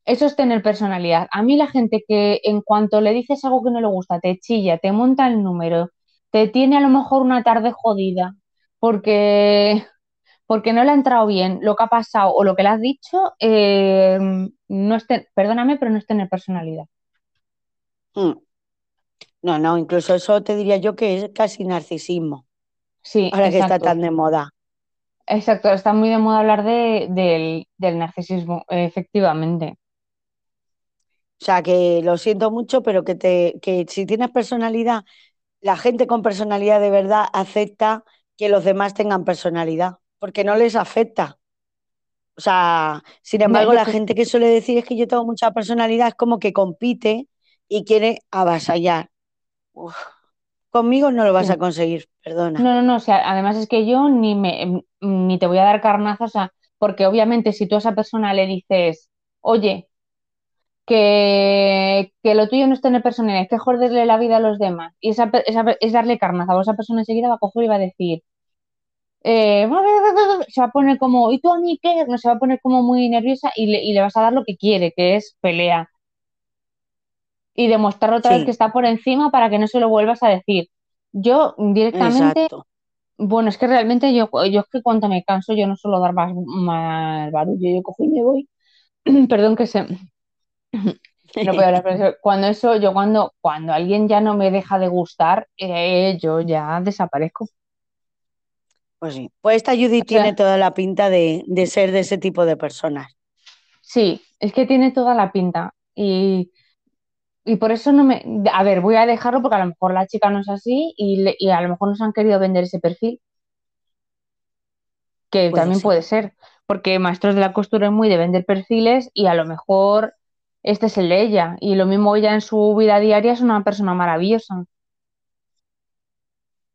eso es tener personalidad. A mí la gente que en cuanto le dices algo que no le gusta, te chilla, te monta el número, te tiene a lo mejor una tarde jodida porque, porque no le ha entrado bien lo que ha pasado o lo que le has dicho, eh, no es perdóname, pero no es tener personalidad. Hmm. No, no, incluso eso te diría yo que es casi narcisismo. Sí, ahora que está tan de moda. Exacto, está muy de moda hablar del, narcisismo, efectivamente. O sea, que lo siento mucho, pero que, te, que si tienes personalidad, la gente con personalidad de verdad acepta que los demás tengan personalidad, porque no les afecta. O sea, sin embargo, la gente que suele decir es que yo tengo mucha personalidad es como que compite y quiere avasallar. Conmigo no lo vas a conseguir, perdona. No, no, no, o sea, además es que yo ni, me, ni te voy a dar carnazo, o sea, porque obviamente si tú a esa persona le dices, oye, que, lo tuyo no es tener personalidad, es que joderle la vida a los demás, y esa, esa, es darle carnazo, a esa persona enseguida va a coger y va a decir, eh, se va a poner como, ¿y tú a mí qué? No se va a poner como muy nerviosa y le, y le vas a dar lo que quiere, que es pelea. Y demostrar otra vez que está por encima para que no se lo vuelvas a decir. Yo directamente, Exacto. bueno, es que realmente yo, yo es que cuando me canso yo no suelo dar más, más barullo, yo cojo y me voy. Perdón que se... No puedo hablar, pero cuando eso, yo cuando, cuando alguien ya no me deja de gustar, eh, yo ya desaparezco. Pues sí. Pues esta Judy O sea- tiene toda la pinta de, de ser de ese tipo de personas. Sí, es que tiene toda la pinta. Y, y por eso no me... A ver, voy a dejarlo porque a lo mejor la chica no es así y, le- y a lo mejor nos han querido vender ese perfil, que Puede también ser. puede ser, porque Maestros de la Costura es muy de vender perfiles y a lo mejor este es el de ella. Y lo mismo ella en su vida diaria es una persona maravillosa,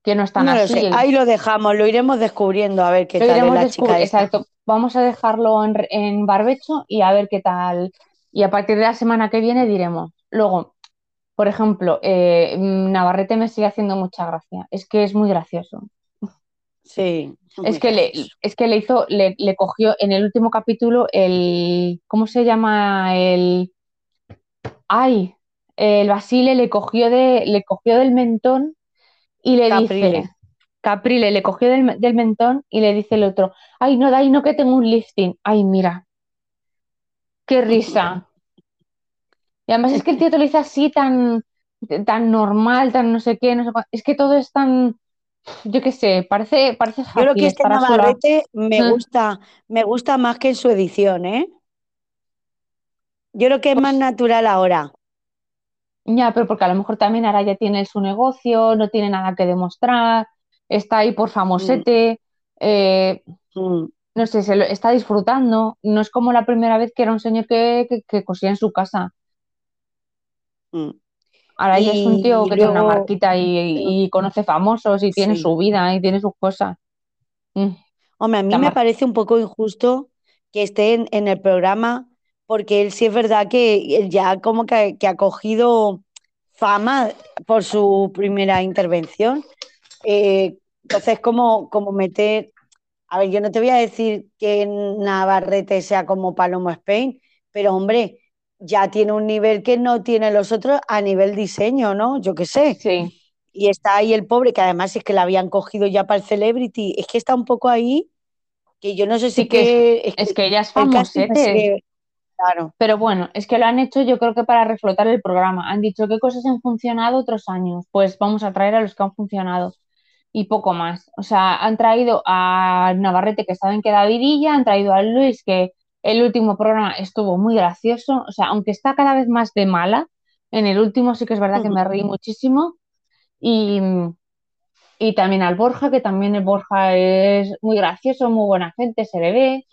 que no es tan No lo así. sé. Ahí lo dejamos, lo iremos descubriendo a ver qué Lo tal es la chica esta. Exacto. Vamos a dejarlo en, en barbecho y a ver qué tal. Y a partir de la semana que viene diremos. Luego, por ejemplo, eh, Navarrete me sigue haciendo mucha gracia. Es que es muy gracioso. Sí. Es que le, es que le hizo, le, le cogió en el último capítulo el, ¿cómo se llama? El, ay, el Basile le cogió de, le cogió del mentón y le Caprile. dice, Caprile le cogió del, del mentón y le dice el otro, ay, no, Dai, no que tengo un lifting. Ay, mira, qué risa. Y además es que el tío te lo dice así tan, tan normal, tan no sé qué, no sé cuál- Es que todo es tan, yo qué sé, parece, parece Yo creo que este. Navarrete me Mm. gusta, me gusta más que en su edición, ¿eh? Yo creo que es más Pues- natural ahora. Ya, pero porque a lo mejor también ahora ya tiene su negocio, no tiene nada que demostrar, está ahí por famosete, eh, Mm. no sé, se lo está disfrutando. No es como la primera vez que era un señor que, que, que cosía en su casa. Mm. Ahora ya es un tío que tiene una marquita y, y conoce famosos y tiene Sí. su vida y tiene sus cosas. Mm, Hombre, a mí me parece un poco injusto que esté en, en el programa, porque él sí es verdad que él ya como que, que ha cogido fama por su primera intervención. Eh, entonces, como, como meter, a ver, yo no te voy a decir que Navarrete sea como Palomo Spain, pero hombre, ya tiene un nivel que no tienen los otros a nivel diseño, ¿no? Yo qué sé. Sí, Y está ahí el pobre, que además es que la habían cogido ya para el Celebrity. Es que está un poco ahí, que yo no sé si Sí que que, es que ella es famosete. Claro, Pero bueno, es que lo han hecho yo creo que para reflotar el programa. Han dicho qué cosas han funcionado otros años. Pues vamos a traer a los que han funcionado. Y poco más. O sea, han traído a Navarrete, que saben que da vidilla, han traído a Luis, que el último programa estuvo muy gracioso. O sea, aunque está cada vez más de mala, en el último sí que es verdad que me reí muchísimo. Y, y también al Borja, que también el Borja es muy gracioso, muy buena gente, se le ve.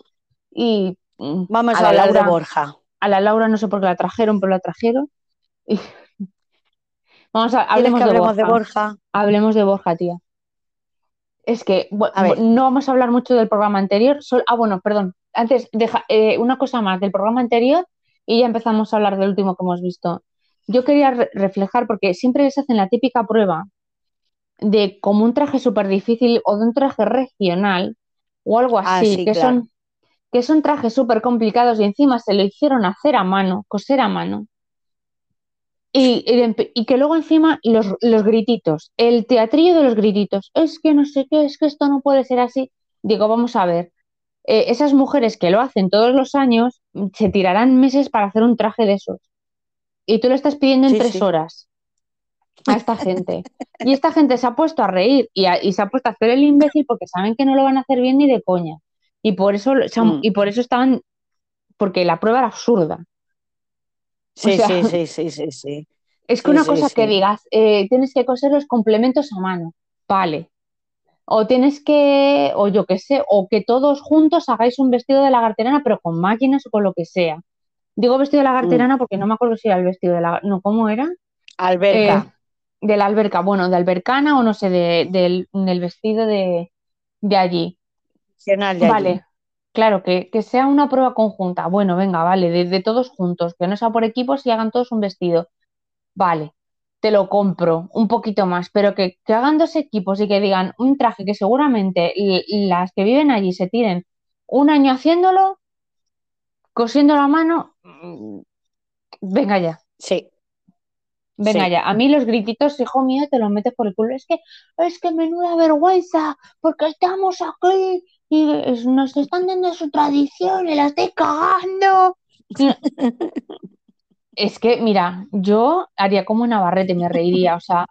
Y vamos a a, la hablar Laura, de Borja. a la Laura no sé por qué la trajeron, pero la trajeron. Y- Vamos a, ¿Quieres hablemos que de hablemos de Borja. Borja? Hablemos de Borja, tía. Es que A ver. no vamos a hablar mucho del programa anterior. sol- ah, bueno, perdón. Antes, deja, eh, una cosa más del programa anterior y ya empezamos a hablar del último que hemos visto. Yo quería re- reflejar, porque siempre les hacen la típica prueba de como un traje súper difícil o de un traje regional o algo Ah, así, sí, que claro. son, que son trajes súper complicados y encima se lo hicieron hacer a mano, coser a mano. Y, y que luego encima los, los grititos, el teatrillo de los grititos, es que no sé qué, es que esto no puede ser así. Digo, vamos a ver, eh, esas mujeres que lo hacen todos los años se tirarán meses para hacer un traje de esos. Y tú lo estás pidiendo en Sí, tres sí. horas a esta gente. Y esta gente se ha puesto a reír y, a- y se ha puesto a hacer el imbécil porque saben que no lo van a hacer bien ni de coña. Y por eso, han- Mm. y por eso estaban, porque la prueba era absurda. Sí, sea, sí, sí, sí, sí, sí. Es que Sí, una cosa que digas, eh, tienes que coser los complementos a mano, vale. O tienes que, o yo qué sé, o que todos juntos hagáis un vestido de lagarterana, pero con máquinas o con lo que sea. Digo vestido de Mm. lagarterana porque no me acuerdo si era el vestido de la, no, ¿cómo era? Alberca. Eh, de la alberca, bueno, de albercana o no sé, de- del, del vestido de, de allí. Nacional de allí. Vale, claro, que, que sea una prueba conjunta. Bueno, venga, vale, de, de todos juntos, que no sea por equipos y hagan todos un vestido. Vale. te lo compro un poquito más, pero que, que hagan dos equipos y que digan un traje que seguramente las que viven allí se tiren un año haciéndolo, cosiendo la mano, mm, venga ya. Sí. Venga Sí. ya, a mí los grititos, hijo mío, te los metes por el culo. Es que, es que menuda vergüenza, porque estamos aquí y es- nos están dando su tradición y la estoy cagando. Es que, mira, yo haría como Navarrete, me reiría. O sea,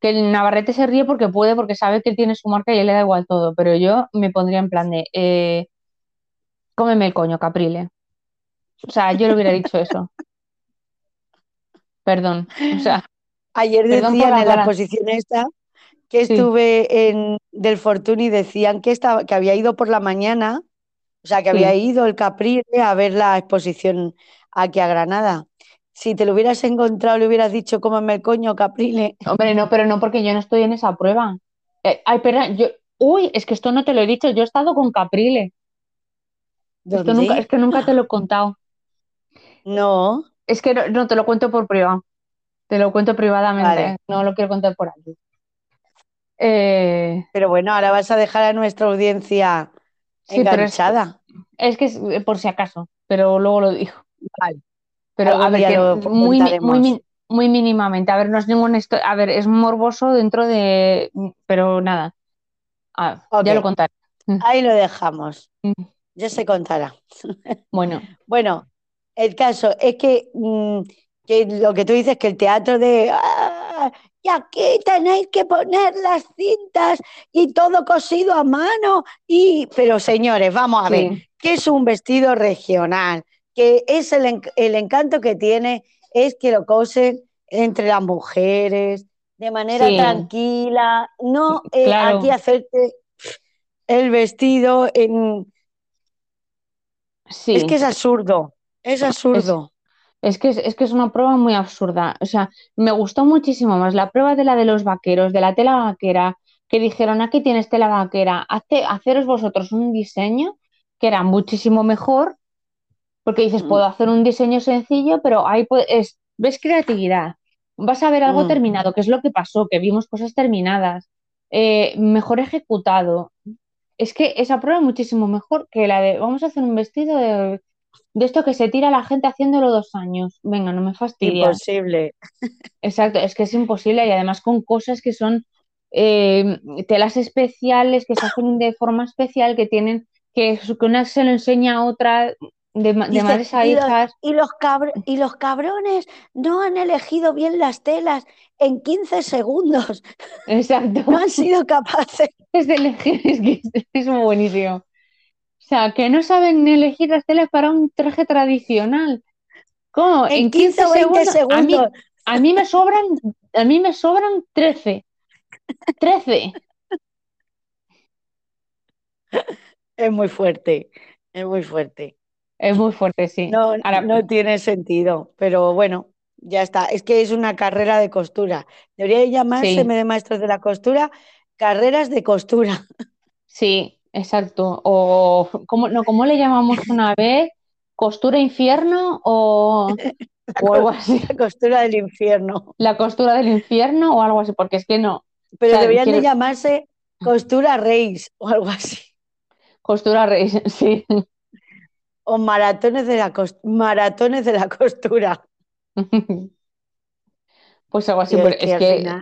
que el Navarrete se ríe porque puede, porque sabe que tiene su marca y él le da igual todo. Pero yo me pondría en plan de, eh, cómeme el coño, Caprile. O sea, yo le hubiera dicho eso. Perdón. O sea, Ayer decían la en la gala. exposición esta que Sí. estuve en del Fortuny, decían que estaba, que había ido por la mañana, o sea, que Sí. había ido el Caprile a ver la exposición aquí a Granada. Si te lo hubieras encontrado, le hubieras dicho, cómeme el coño, Caprile. Hombre, no, pero no porque yo no estoy en esa prueba. Eh, ay, perdón, yo, uy, es que esto no te lo he dicho, yo he estado con Caprile. Esto nunca, es que nunca te lo he contado. No, Es que no, no, te lo cuento por privado. Te lo cuento privadamente, Vale. no lo quiero contar por aquí. Eh, pero bueno, ahora vas a dejar a nuestra audiencia sí, pero es, enganchada. es que es eh, por si acaso, pero luego lo digo. Vale, Pero algún a ver, que muy, muy, muy mínimamente. A ver, no es ningún esto, a ver, es morboso dentro de, pero nada. Ah, ya lo contaré. Ahí lo dejamos. Mm. Ya se contará. Bueno, Bueno, el caso es que, mm, que lo que tú dices, que el teatro de... "Ah, y aquí tenéis que poner las cintas y todo cosido a mano. Y... Pero señores, vamos a ver, sí, que es un vestido regional, que es el, el encanto que tiene, es que lo cosen entre las mujeres, de manera Sí. tranquila, no eh, Claro. aquí hacerte el vestido en... sí. Es que es absurdo, es absurdo. Es que es, es que es una prueba muy absurda. O sea, me gustó muchísimo más la prueba de la de los vaqueros, de la tela vaquera, que dijeron, aquí tienes tela vaquera, hazte, haceros vosotros un diseño que era muchísimo mejor, porque dices, Mm. puedo hacer un diseño sencillo, pero ahí pues, es, ves creatividad, vas a ver algo Mm. terminado, que es lo que pasó, que vimos cosas terminadas, eh, mejor ejecutado. Es que esa prueba es muchísimo mejor que la de, vamos a hacer un vestido de, de esto que se tira la gente haciéndolo dos años. Venga, no me fastidies. Imposible. Exacto, es que es imposible y además con cosas que son eh, telas especiales, que se hacen de forma especial, que tienen, que, una se lo enseña a otra, de, madres a y los, hijas. y los cabr- y los cabrones no han elegido bien las telas en 15 segundos. Exacto, No han sido capaces. es de elegir, es que es, es muy buenísimo. O sea, que no saben elegir las telas para un traje tradicional. ¿Cómo? En 15 o 20 segundos. A mí, segundos. a mí me sobran, a mí me sobran 13. 13. Es muy fuerte. Es muy fuerte. Es muy fuerte, sí. No, Ahora, no tiene sentido. Pero bueno, ya está. Es que es una carrera de costura. Debería llamarse, Sí. en de maestros de la costura, carreras de costura. sí, exacto. O ¿cómo, no, ¿cómo le llamamos una vez? ¿Costura infierno o, o algo así? La costura del infierno. ¿La costura del infierno o algo así? Porque es que no. Pero O sea, deberían de llamarse costura reis o algo así. Costura rey, sí. O maratones de la, cos- maratones de la costura. Pues algo así, pero es que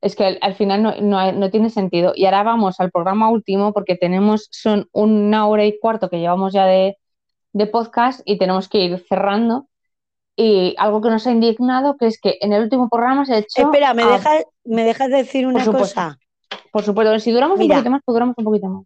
es que, al, al final no, no, tiene sentido. Y ahora vamos al programa último porque tenemos, son una hora y cuarto que llevamos ya de, de podcast y tenemos que ir cerrando. Y algo que nos ha indignado, que es que en el último programa se ha hecho... Espera, ¿me a- dejas, ¿me dejas decir una cosa? Por supuesto, si duramos Mira. un poquito más, pues duramos un poquito más.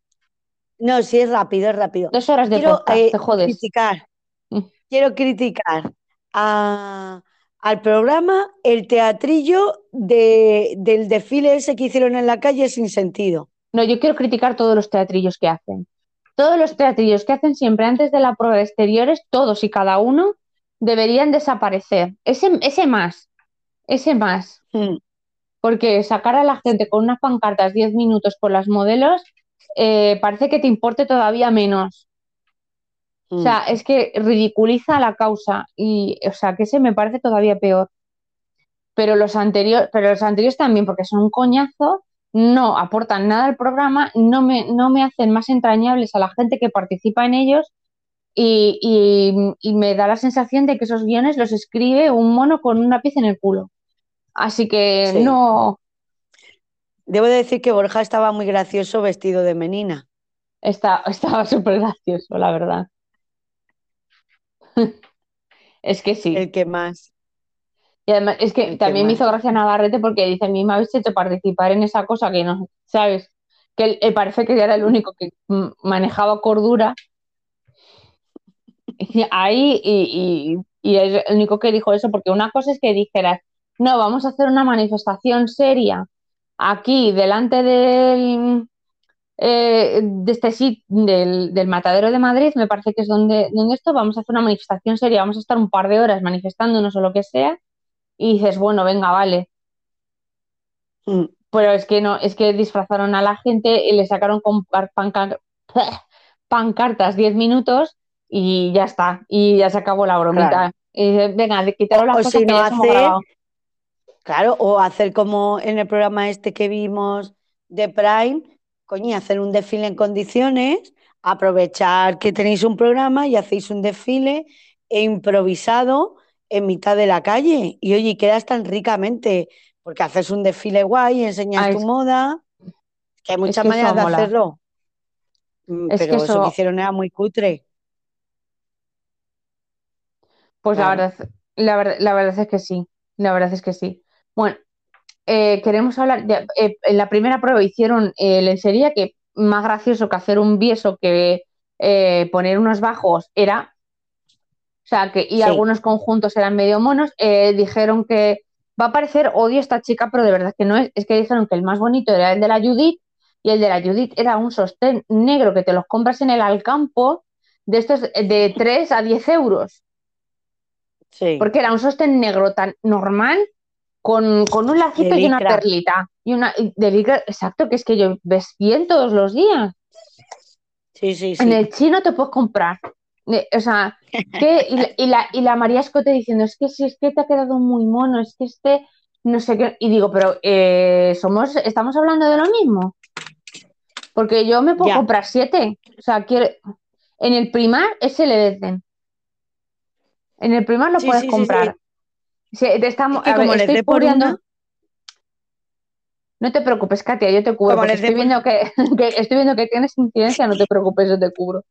No, sí, es rápido, es rápido. Dos horas de Quiero podcast, eh, te jodes. criticar, Mm. quiero criticar a- al programa el teatrillo de, del desfile ese que hicieron en la calle sin sentido. No, yo quiero criticar todos los teatrillos que hacen. Todos los teatrillos que hacen siempre antes de la prueba de exteriores, todos y cada uno, deberían desaparecer. Ese, ese más, ese más. Mm. Porque sacar a la gente con unas pancartas 10 minutos por las modelos, eh, parece que te importe todavía menos. O Mm. sea, es que ridiculiza la causa y, o sea, que ese me parece todavía peor. pero los anteriores, pero los anteriores también, porque son un coñazo, no aportan nada al programa, no me, no me hacen más entrañables a la gente que participa en ellos y, y- y me da la sensación de que esos guiones los escribe un mono con una pieza en el culo. Así que Sí. no Debo decir que Borja estaba muy gracioso vestido de menina. está, estaba súper gracioso, la verdad. Es que sí. El que más. Y además, es que El que también me hizo gracia Navarrete porque dice, a mí me habéis hecho participar en esa cosa que no, ¿sabes? Que él, parece que era el único que manejaba cordura y ahí y, y, y es el único que dijo eso, porque una cosa es que dijeras, no, vamos a hacer una manifestación seria aquí delante del, eh, de este sitio, del, del matadero de Madrid, me parece que es donde, donde esto, vamos a hacer una manifestación seria, vamos a estar un par de horas manifestándonos o lo que sea, y dices, bueno, venga, vale. Mm. Pero es que no, es que disfrazaron a la gente y le sacaron con pancartas 10 minutos y ya está, y ya se acabó la bromita. Claro. Y dices, venga, de quitaros las O cosas si no hacer-. Claro, o hacer como en el programa este que vimos de Prime, coño, hacer un desfile en condiciones, aprovechar que tenéis un programa y hacéis un desfile e improvisado en mitad de la calle. Y oye, quedas tan ricamente, porque haces un desfile guay, enseñas Ah, tu moda, que hay muchas que maneras de mola. hacerlo. Mm, que Pero eso eso- que hicieron era muy cutre. Pues la verdad, la verdad, la verdad es que sí, la verdad es que sí. Bueno, eh, queremos hablar, de- eh, en la primera prueba hicieron eh, lencería, que más gracioso que hacer un bieso que poner unos bajos era, o sea, que, y Sí. algunos conjuntos eran medio monos, dijeron que va a parecer odio esta chica, pero de verdad que no es, es que dijeron que el más bonito era el de la Judith, y el de la Judith era un sostén negro que te los compras en el Alcampo, de estos de 3 a 10 euros. Sí. Porque era un sostén negro tan normal, con, con un lacito y una perlita. Y una de licra, exacto, que es que yo ves bien todos los días. Sí, sí, sí. En el chino te puedes comprar. Eh, O sea, que, y, la, y, la, y la María Escote diciendo, es que si es que te ha quedado muy mono, es que este, no sé qué. Y digo, pero eh, somos, estamos hablando de lo mismo. Porque yo me puedo Ya. comprar siete. O sea, quiero, en el primar ese le decen. En el primar lo Sí, puedes sí, comprar. Sí, te estamos, Es que a ver, como les estoy por una- No te preocupes, Katia, yo te cubro. Estoy viendo que, que estoy viendo que tienes incidencia, no te preocupes, yo te cubro.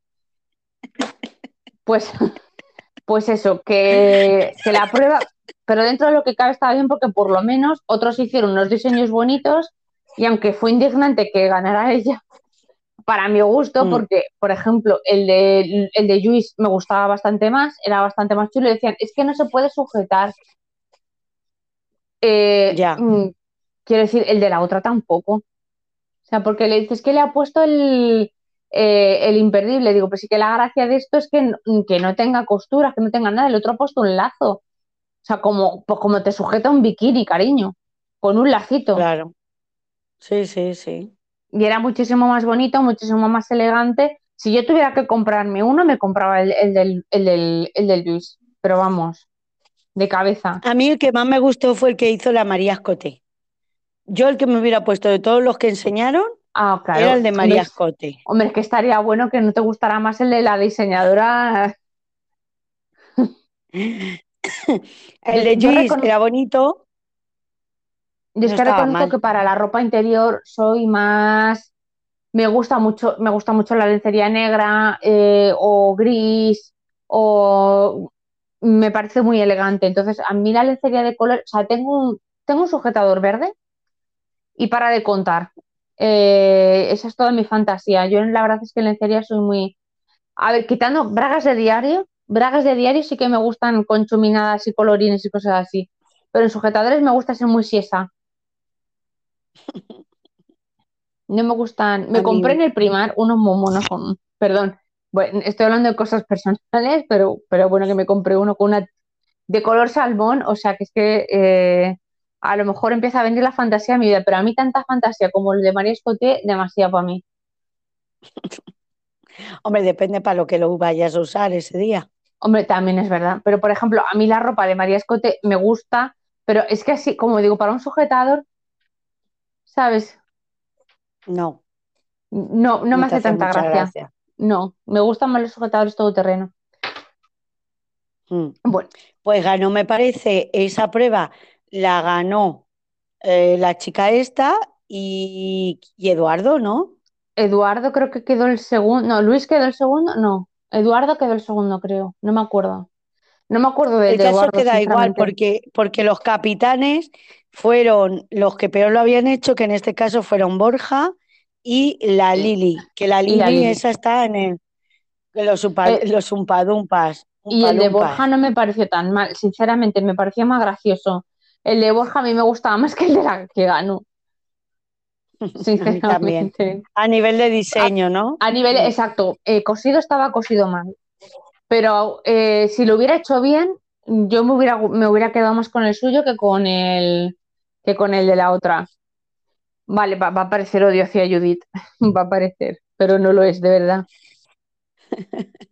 Pues, pues eso, que, que la prueba, pero dentro de lo que cabe está bien porque por lo menos otros hicieron unos diseños bonitos y aunque fue indignante que ganara ella, para mi gusto, Mm. porque, por ejemplo, el de, el de Juice me gustaba bastante más, era bastante más chulo y decían, es que no se puede sujetar. Eh, Ya. mm, quiero decir, el de la otra tampoco. O sea, porque le dices que le ha puesto el, eh, el imperdible. Digo, pues sí que la gracia de esto es que, que no tenga costuras, que no tenga nada. El otro ha puesto un lazo. O sea, como, pues como te sujeta un bikini, cariño, con un lacito. Claro. Sí, sí, sí. Y era muchísimo más bonito, muchísimo más elegante. Si yo tuviera que comprarme uno, me compraba el, el del, el del, el del Luis. Pero vamos, de cabeza. A mí el que más me gustó fue el que hizo la María Escote. Yo el que me hubiera puesto de todos los que enseñaron Ah, claro. era el de María Escote. Hombre, es que estaría bueno que no te gustara más el de la diseñadora. El de recono- era bonito. Yo es No que reconozco mal. que para la ropa interior soy más. Me gusta mucho, me gusta mucho la lencería negra eh, o gris o me parece muy elegante. Entonces, a mí la lencería de color, o sea, tengo un, tengo un sujetador verde y para de contar. Eh, esa es toda mi fantasía. Yo la verdad es que en lencería soy muy. A ver, quitando bragas de diario, bragas de diario sí que me gustan con chuminadas y colorines y cosas así. Pero en sujetadores me gusta ser muy siesa. No me gustan. Me A mí- compré en el primar unos monos con. Perdón, bueno, estoy hablando de cosas personales, pero, pero bueno, que me compré uno con una de color salmón, o sea que es que eh, a lo mejor empieza a venir la fantasía a mi vida, pero a mí tanta fantasía como el de María Escoté, demasiado para mí. Hombre, depende para lo que lo vayas a usar ese día. Hombre, también es verdad. Pero, por ejemplo, a mí la ropa de María Escote me gusta Pero es que así, como digo, para un sujetador, ¿sabes? No, No, no me hace hace tanta gracia. No, me gustan más los sujetadores todoterreno. Mm. Bueno, Pues ganó, me parece, esa prueba la ganó eh, la chica esta y, y Eduardo, ¿no? Eduardo creo que quedó el segundo. No, Luis quedó el segundo. No, Eduardo quedó el segundo, creo. No me acuerdo. No me acuerdo El de caso es Eduardo, que da igual, porque, porque los capitanes fueron los que peor lo habían hecho, que en este caso fueron Borja y la Lili, que la la Lili Lili. esa está en el, en los, Eh, los umpadumpas, Y el de. Borja no me pareció tan mal, sinceramente, me pareció más gracioso. El de Borja a mí me gustaba más que el de la que ganó, A mí también. sinceramente. A nivel de diseño, ¿no? A nivel, exacto, eh, cosido estaba cosido mal. Pero eh, si lo hubiera hecho bien, yo me hubiera, me hubiera quedado más con el suyo que con el, que con el de la otra. Vale, va, va a parecer odio hacia Judith, va a parecer, pero no lo es, de verdad.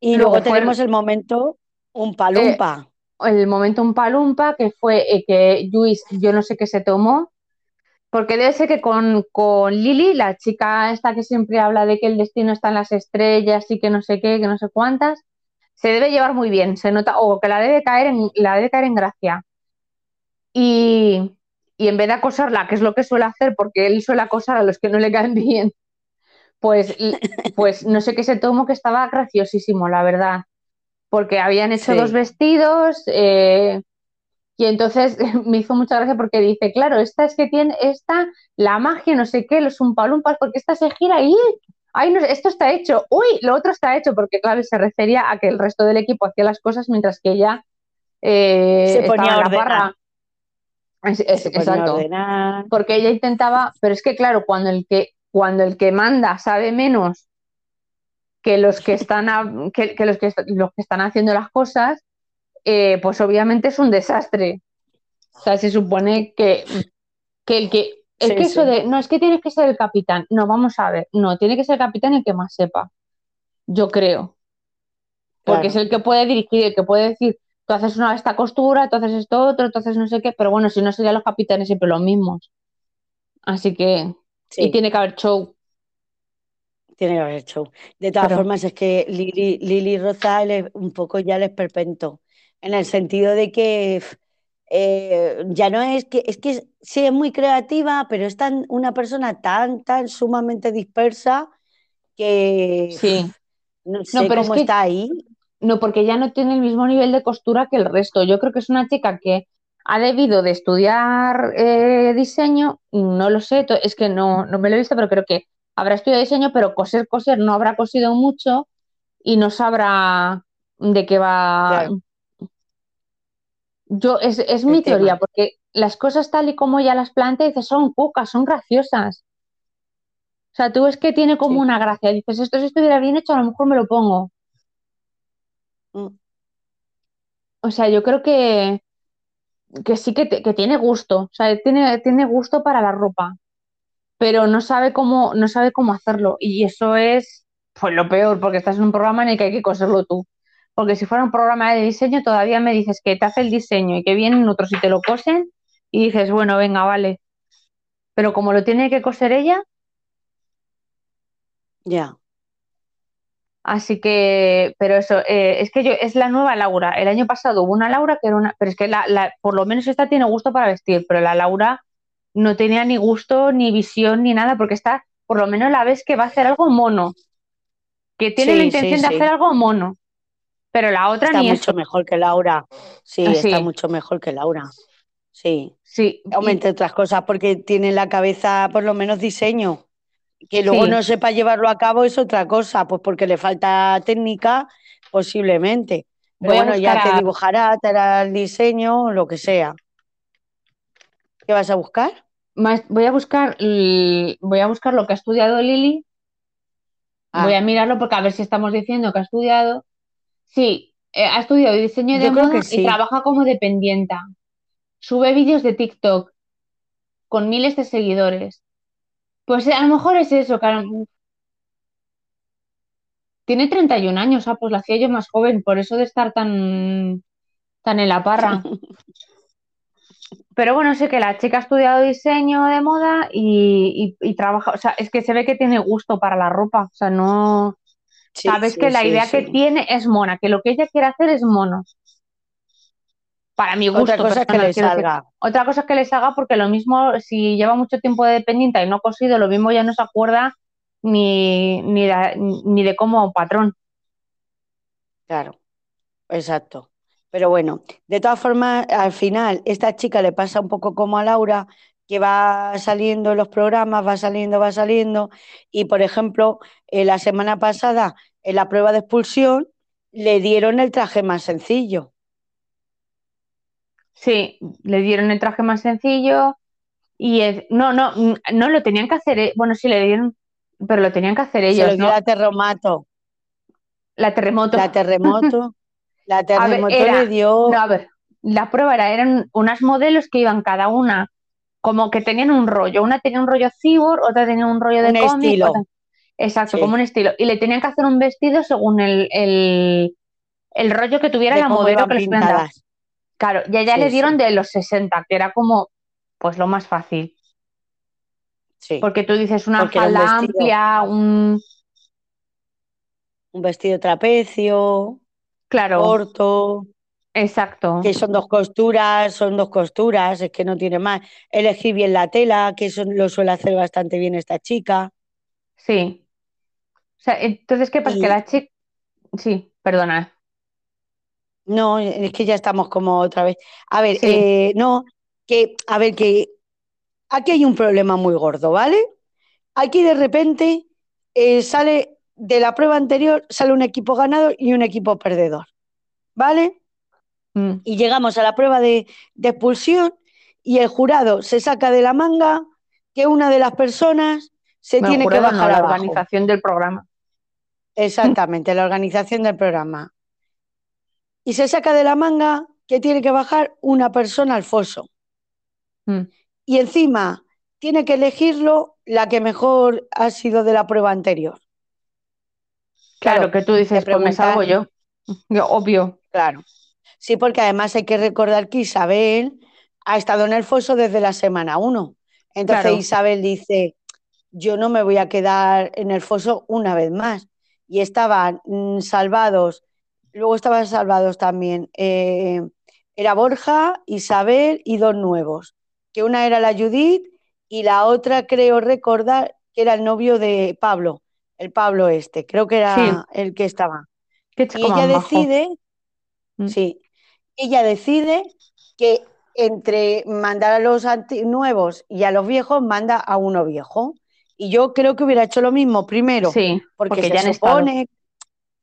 Y Luego luego fue tenemos el momento umpalumpa. el momento un palumpa, que fue eh, que Luis, yo no sé qué se tomó, porque debe ser que con, con Lily, la chica esta que siempre habla de que el destino está en las estrellas y que no sé qué, que no sé cuántas, se debe llevar muy bien, se nota, o que la debe caer en, la debe caer en gracia. Y, y en vez de acosarla, que es lo que suele hacer, porque él suele acosar a los que no le caen bien, pues, pues no sé qué se tomó, que estaba graciosísimo, la verdad porque habían hecho Sí. dos vestidos eh, y entonces me hizo mucha gracia porque dice, claro, esta es que tiene, esta, la magia, no sé qué, los umpalumpas, porque esta se gira y, ay, no, esto está hecho, uy, lo otro está hecho, porque claro, se refería a que el resto del equipo hacía las cosas mientras que ella eh, Se ponía estaba a la ordenar. Es- es- exacto ordenar. porque ella intentaba, pero es que claro, cuando el que, cuando el que manda sabe menos que los que están, a- que, que los que, los que están haciendo las cosas, eh, pues obviamente es un desastre. O sea, se supone que, que el que, es Sí, que eso sí. de, no, es que tiene que ser el capitán. No, vamos a ver, no, tiene que ser el capitán el que más sepa, yo creo. Porque es el que puede dirigir, el que puede decir, tú haces una esta costura, tú haces esto otro, haces no sé qué, pero bueno, si no serían los capitanes siempre los mismos. Así que, y tiene que haber show. Tiene que haber show. De todas Pero- formas, es que Lili, Lili Roza le- un poco ya les perpento, en el sentido de que eh, ya no es que, es que sí es muy creativa, pero es tan, una persona tan, tan sumamente dispersa que Sí. no sé pero es cómo que- está ahí. No, porque ya no tiene el mismo nivel de costura que el resto. Yo creo que es una chica que ha debido de estudiar eh, diseño, no lo sé, es que no, no me lo he visto, pero creo que habrá estudiado diseño, pero coser, coser no habrá cosido mucho y no sabrá de qué va. Yo, es, es mi tema. teoría, porque las cosas tal y como ella las plantea, dices, son cucas, son graciosas. O sea, tú ves que tiene como Sí. una gracia, dices, esto si estuviera bien hecho, a lo mejor me lo pongo. Mm, O sea, yo creo que, que sí que, te- que tiene gusto, o sea, tiene, tiene gusto para la ropa, pero no sabe cómo, no sabe cómo hacerlo. Y eso es pues lo peor, porque estás en un programa en el que hay que coserlo tú. Porque si fuera un programa de diseño, todavía me dices que te hace el diseño y que vienen otros y te lo cosen, y dices, bueno, venga, vale. Pero como lo tiene que coser ella, Ya. Así que, pero eso, eh, es que yo, es la nueva Laura. El año pasado hubo una Laura que era una, pero es que la, la- por lo menos esta tiene gusto para vestir, pero la Laura no tenía ni gusto, ni visión, ni nada, porque está, por lo menos la ves que va a hacer algo mono, que tiene Sí, la sí, intención de sí. hacer algo mono, pero la otra Está ni mucho eso. mejor que Laura. Sí, Ah, está mucho mejor que Laura. Sí. Sí, y- entre otras cosas, porque tiene en la cabeza por lo menos diseño. Que luego Sí. no sepa llevarlo a cabo es otra cosa, pues porque le falta técnica, posiblemente. Pero bueno, ya te dibujará, te hará el diseño, lo que sea. ¿Qué vas a buscar? voy a buscar, voy a buscar lo que ha estudiado Lili. Ah. Voy a mirarlo porque a ver si estamos diciendo que ha estudiado. Sí, eh, ha estudiado diseño de moda y trabaja como dependienta. Sube vídeos de TikTok con miles de seguidores. Pues eh, a lo mejor es eso, lo- tiene 31 años, ah, pues la hacía yo más joven, por eso de estar tan, tan en la parra. Pero bueno, sé que la chica ha estudiado diseño de moda y, y- y trabaja, o sea, es que se ve que tiene gusto para la ropa, o sea, no, Sí, sabes sí, que la sí, idea que tiene es mona, que lo que ella quiere hacer es mono. Para mi Otra gusto cosa es que le salga. Otra cosa es que les haga porque lo mismo, si lleva mucho tiempo de dependiente y no ha cosido, lo mismo ya no se acuerda ni, ni, de, ni de cómo patrón. Claro, exacto. Pero bueno, de todas formas, al final, esta chica le pasa un poco como a Laura, que va saliendo en los programas, va saliendo, va saliendo, y por ejemplo, eh, la semana pasada, en la prueba de expulsión, le dieron el traje más sencillo. Sí, le dieron el traje más sencillo y no, no, mm, no lo tenían que hacer, eh, bueno, sí le dieron, pero lo tenían que hacer Se ellos, lo dio ¿no? la terremoto, La terremoto. la terremoto, la A ver, terremoto era, le dio no, a ver, la prueba era, eran unas modelos que iban cada una como que tenían un rollo, una tenía un rollo cyborg, otra tenía un rollo de un cómic, estilo. otra- exacto, Sí. como un estilo, y le tenían que hacer un vestido según el, el, el rollo que tuviera de la modelo que les. Claro, y a ella Sí, le dieron sí, de los 60, que era como, pues lo más fácil, sí. porque tú dices una Porque era un falda vestido, amplia, un, un vestido trapecio, claro, corto, exacto, que son dos costuras, son dos costuras, es que no tiene más. Elegí bien la tela, que eso lo suele hacer bastante bien esta chica. sí. O sea, entonces, ¿qué pasa? Que la chica, sí, perdona, no, es que ya estamos como otra vez. A ver, sí, eh, no, que, a ver, que aquí hay un problema muy gordo, ¿vale? Aquí de repente eh, sale de la prueba anterior, sale un equipo ganador y un equipo perdedor, ¿vale? mm, Y llegamos a la prueba de, de expulsión y el jurado se saca de la manga que una de las personas se tiene que jurado no, bajar la abajo. organización del programa, Exactamente, la organización del programa. Y se saca de la manga que tiene que bajar una persona al foso. Mm, Y encima tiene que elegirlo la que mejor ha sido de la prueba anterior. Claro, Claro, que tú dices, pues me preguntan, yo, obvio, claro. Sí, porque además hay que recordar que Isabel ha estado en el foso desde la semana 1. Entonces claro, Isabel dice, yo no me voy a quedar en el foso una vez más. Y estaban mm, salvados, luego estaban salvados también, eh, era Borja, Isabel y dos nuevos, que una era la Judith y la otra creo recordar que era el novio de Pablo, el Pablo este, creo que sí, era el que estaba. qué Y ella decide, Mm, sí, ella decide que entre mandar a los nuevos y a los viejos, manda a uno viejo. Y yo creo que hubiera hecho lo mismo primero, sí, porque porque se ya supone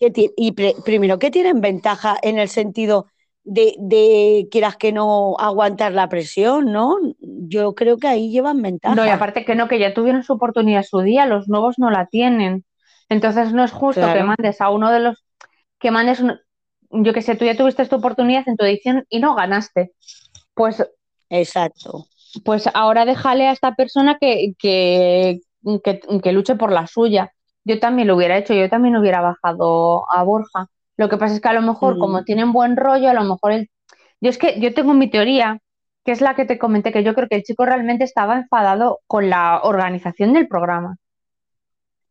que y primero que tienen ventaja en el sentido de, de quieras que no aguantar la presión, ¿no? Yo creo que ahí llevan no, y ventaja. aparte que no, que ya tuvieron su oportunidad su día, los nuevos no la tienen, entonces no es justo que mandes a uno de los, que mandes, un- yo que sé, tú ya tuviste tu oportunidad en tu edición y no ganaste, pues exacto. pues ahora déjale a esta persona que, que, que, que luche por la suya. Yo también lo hubiera hecho, yo también hubiera bajado a Borja. Lo que pasa es que a lo mejor, como Mm, tienen buen rollo, a lo mejor él... Yo es que yo tengo mi teoría, que es la que te comenté, que yo creo que el chico realmente estaba enfadado con la organización del programa.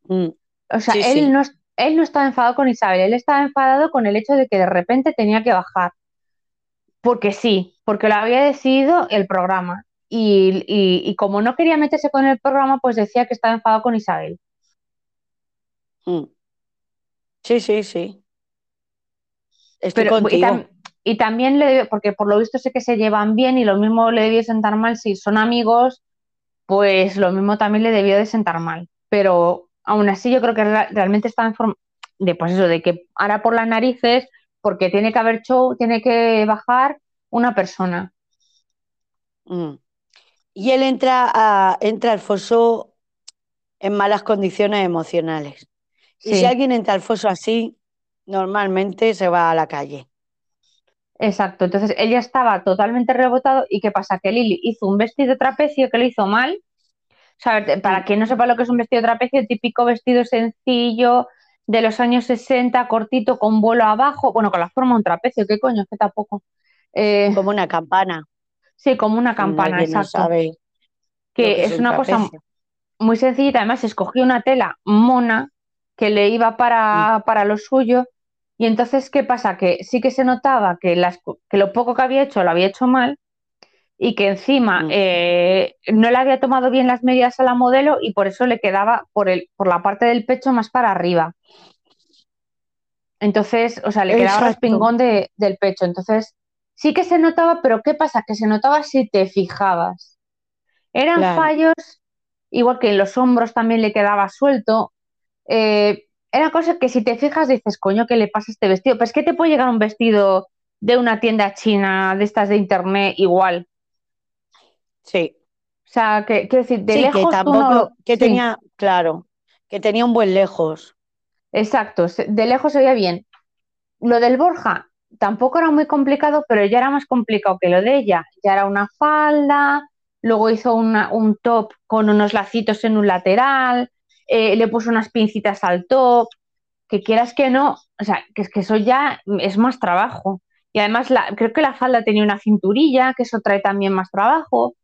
mm, O sea, Sí, él sí. no, él no estaba enfadado con Isabel, él estaba enfadado con el hecho de que de repente tenía que bajar. Porque sí, porque lo había decidido el programa. Y, y- y como no quería meterse con el programa, pues decía que estaba enfadado con Isabel. Mm. Sí, sí, sí. Estoy Pero, y, tam- contigo. y también le debió- porque por lo visto sé que se llevan bien y lo mismo le debió sentar mal si son amigos, pues lo mismo también le debió de sentar mal. Pero aún así yo creo que re- realmente está en forma de, pues eso, de que ahora por las narices, porque tiene que haber show, tiene que bajar una persona. Mm. Y él entra, a, entra al foso en malas condiciones emocionales. Y si alguien entra al foso así, normalmente se va a la calle. Exacto, entonces ella estaba totalmente rebotado y ¿qué pasa? Que Lili hizo un vestido trapecio que lo hizo mal. O sea, para quien no sepa lo que es un vestido trapecio, típico vestido sencillo de los años 60, cortito, con vuelo abajo, bueno, con la forma de un trapecio, ¿qué coño? Que tampoco. Eh, Como una campana. Sí, como una campana, Nadie no exacto. sabe Que es un una cosa muy sencillita. Además, escogí una tela mona que le iba para, para lo suyo. Y entonces, ¿qué pasa? Que sí que se notaba que, las, que lo poco que había hecho lo había hecho mal y que encima Mm. eh, no le había tomado bien las medidas a la modelo y por eso le quedaba por, el, por la parte del pecho más para arriba. Entonces, o sea, le quedaba Exacto. respingón de, del pecho. Entonces, sí que se notaba, pero ¿qué pasa? Que se notaba si te fijabas. Eran Claro. fallos, igual que en los hombros también le quedaba suelto. Eh, era cosa que si te fijas dices, coño, ¿qué le pasa a este vestido? Pues que te puede llegar un vestido de una tienda china, de estas de internet, igual. Sí, O sea, que decir, de sí, lejos que tú tampoco, no lo- que sí, tenía, claro, que tenía un buen lejos. exacto, de lejos se veía bien. Lo del Borja tampoco era muy complicado, pero ya era más complicado que lo de ella. Ya era una falda, luego hizo una- un top con unos lacitos en un lateral, eh, le puso unas pincitas al top, que quieras que no, o sea, que es que eso ya es más trabajo. Y además la- creo que la falda tenía una cinturilla, que eso trae también más trabajo. O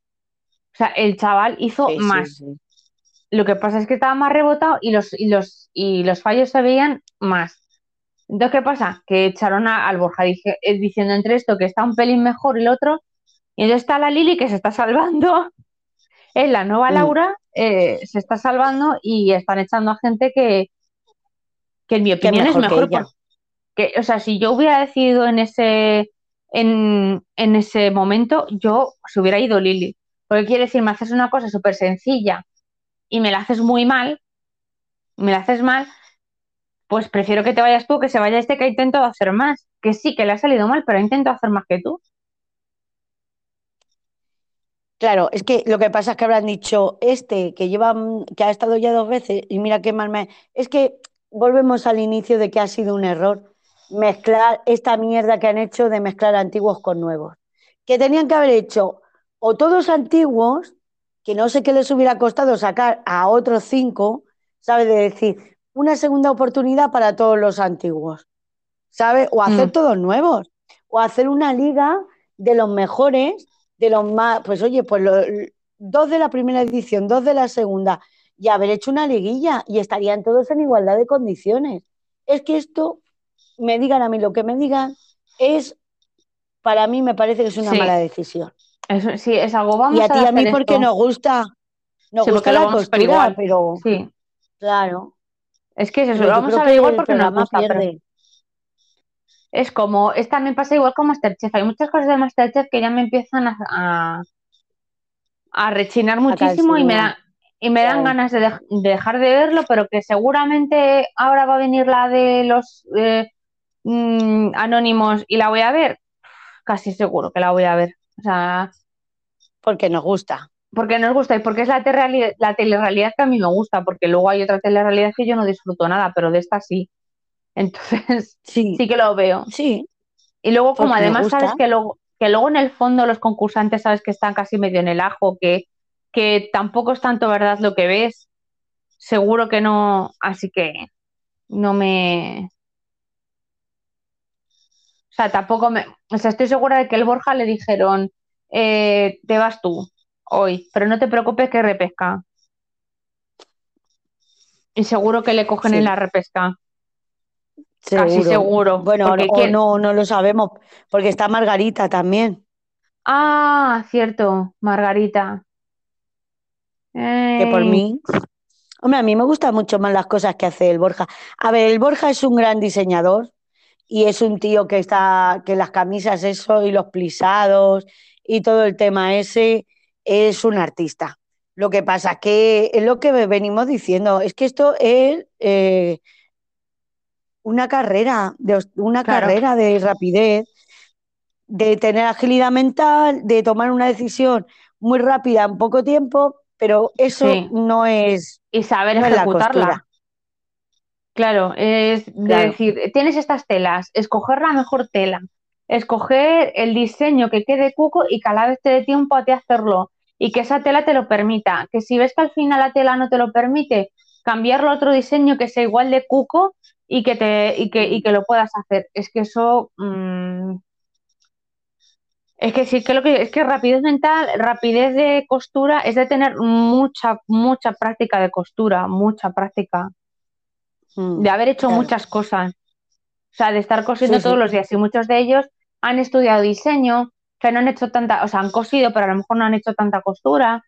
sea, el chaval hizo Sí, más. sí. Lo que pasa es que estaba más rebotado y los, y los, y los fallos se veían más. Entonces, ¿qué pasa? Que echaron a- al Borja dije- eh, diciendo entre esto que está un pelín mejor el otro, y entonces está la Lili que se está salvando, es la nueva Mm. Laura, eh, se está salvando y están echando a gente que, que en mi Que opinión es mejor que ella. porque, o sea, si yo hubiera decidido en ese, en, en ese momento, yo se hubiera ido Lili. Porque quiere decir, me haces una cosa súper sencilla y me la haces muy mal, me la haces mal, pues prefiero que te vayas tú, que se vaya este que ha intentado hacer más. Que sí, que le ha salido mal, pero ha intentado hacer más que tú. Claro, es que lo que pasa es que habrán dicho este que lleva, que ha estado ya dos veces y mira qué mal me. Es que volvemos al inicio de que ha sido un error mezclar esta mierda que han hecho de mezclar antiguos con nuevos. Que tenían que haber hecho o todos antiguos, que no sé qué les hubiera costado sacar a otros cinco, ¿sabes? De decir, una segunda oportunidad para todos los antiguos, ¿sabes? O hacer Mm. todos nuevos, o hacer una liga de los mejores, de los más, pues oye, pues lo- dos de la primera edición, dos de la segunda, y haber hecho una liguilla y estarían todos en igualdad de condiciones. Es que esto, me digan a mí lo que me digan, es, para mí me parece que es una Sí. mala decisión. Sí, es algo. Vamos Y a ti a mí porque nos gusta, nos Sí, gusta la costura, pero Sí, claro. es que es eso, Pero lo vamos a ver igual porque nos gusta, pero pierde. Es como, es también pasa igual con Masterchef. Hay muchas cosas de Masterchef que ya me empiezan a, a, a rechinar muchísimo y me da, y me dan ganas de, dej- de dejar de verlo, pero que seguramente ahora va a venir la de los eh, mm, anónimos y la voy a ver. Casi seguro que la voy a ver. O sea, Porque nos gusta. porque nos gusta y porque es la, la telerrealidad que a mí me gusta, porque luego hay otra telerrealidad que yo no disfruto nada, pero de esta sí. Entonces, Sí, sí que lo veo. sí, Y luego, como Porque además sabes que luego, que luego en el fondo los concursantes sabes que están casi medio en el ajo, que, que tampoco es tanto verdad lo que ves, seguro que no, así que no me... O sea, tampoco me... O sea, estoy segura de que el Borja le dijeron, eh, te vas tú hoy, pero no te preocupes que repesca. Y seguro que le cogen en la repesca. Seguro. Casi seguro. Bueno, o quién- no, no lo sabemos, porque está Margarita también, Ah, cierto, Margarita. que por mí, hombre, a mí me gustan mucho más las cosas que hace el Borja. A ver, el Borja es un gran diseñador y es un tío que está, que las camisas eso y los plisados y todo el tema ese es un artista. Lo que pasa es que es lo que venimos diciendo, es que esto es eh, una carrera, de, una Claro. carrera de rapidez, de tener agilidad mental, de tomar una decisión muy rápida en poco tiempo, pero eso Sí. no es, y saber no es la ejecutarla. costura. Claro, es Claro. decir, tienes estas telas, escoger la mejor tela, escoger el diseño que quede cuco y que a la vez te dé tiempo a ti hacerlo y que esa tela te lo permita. Que si ves que al final la tela no te lo permite, cambiarlo a otro diseño que sea igual de cuco y que te y que, y que lo puedas hacer. Es que eso mm, Es que sí, que lo que es que rapidez mental, rapidez de costura es de tener mucha, mucha práctica de costura, mucha práctica, Mm, de haber hecho claro. muchas cosas. O sea, de estar cosiendo Sí, todos sí. los días. Y muchos de ellos han estudiado diseño, que no han hecho tanta, o sea, han cosido, pero a lo mejor no han hecho tanta costura.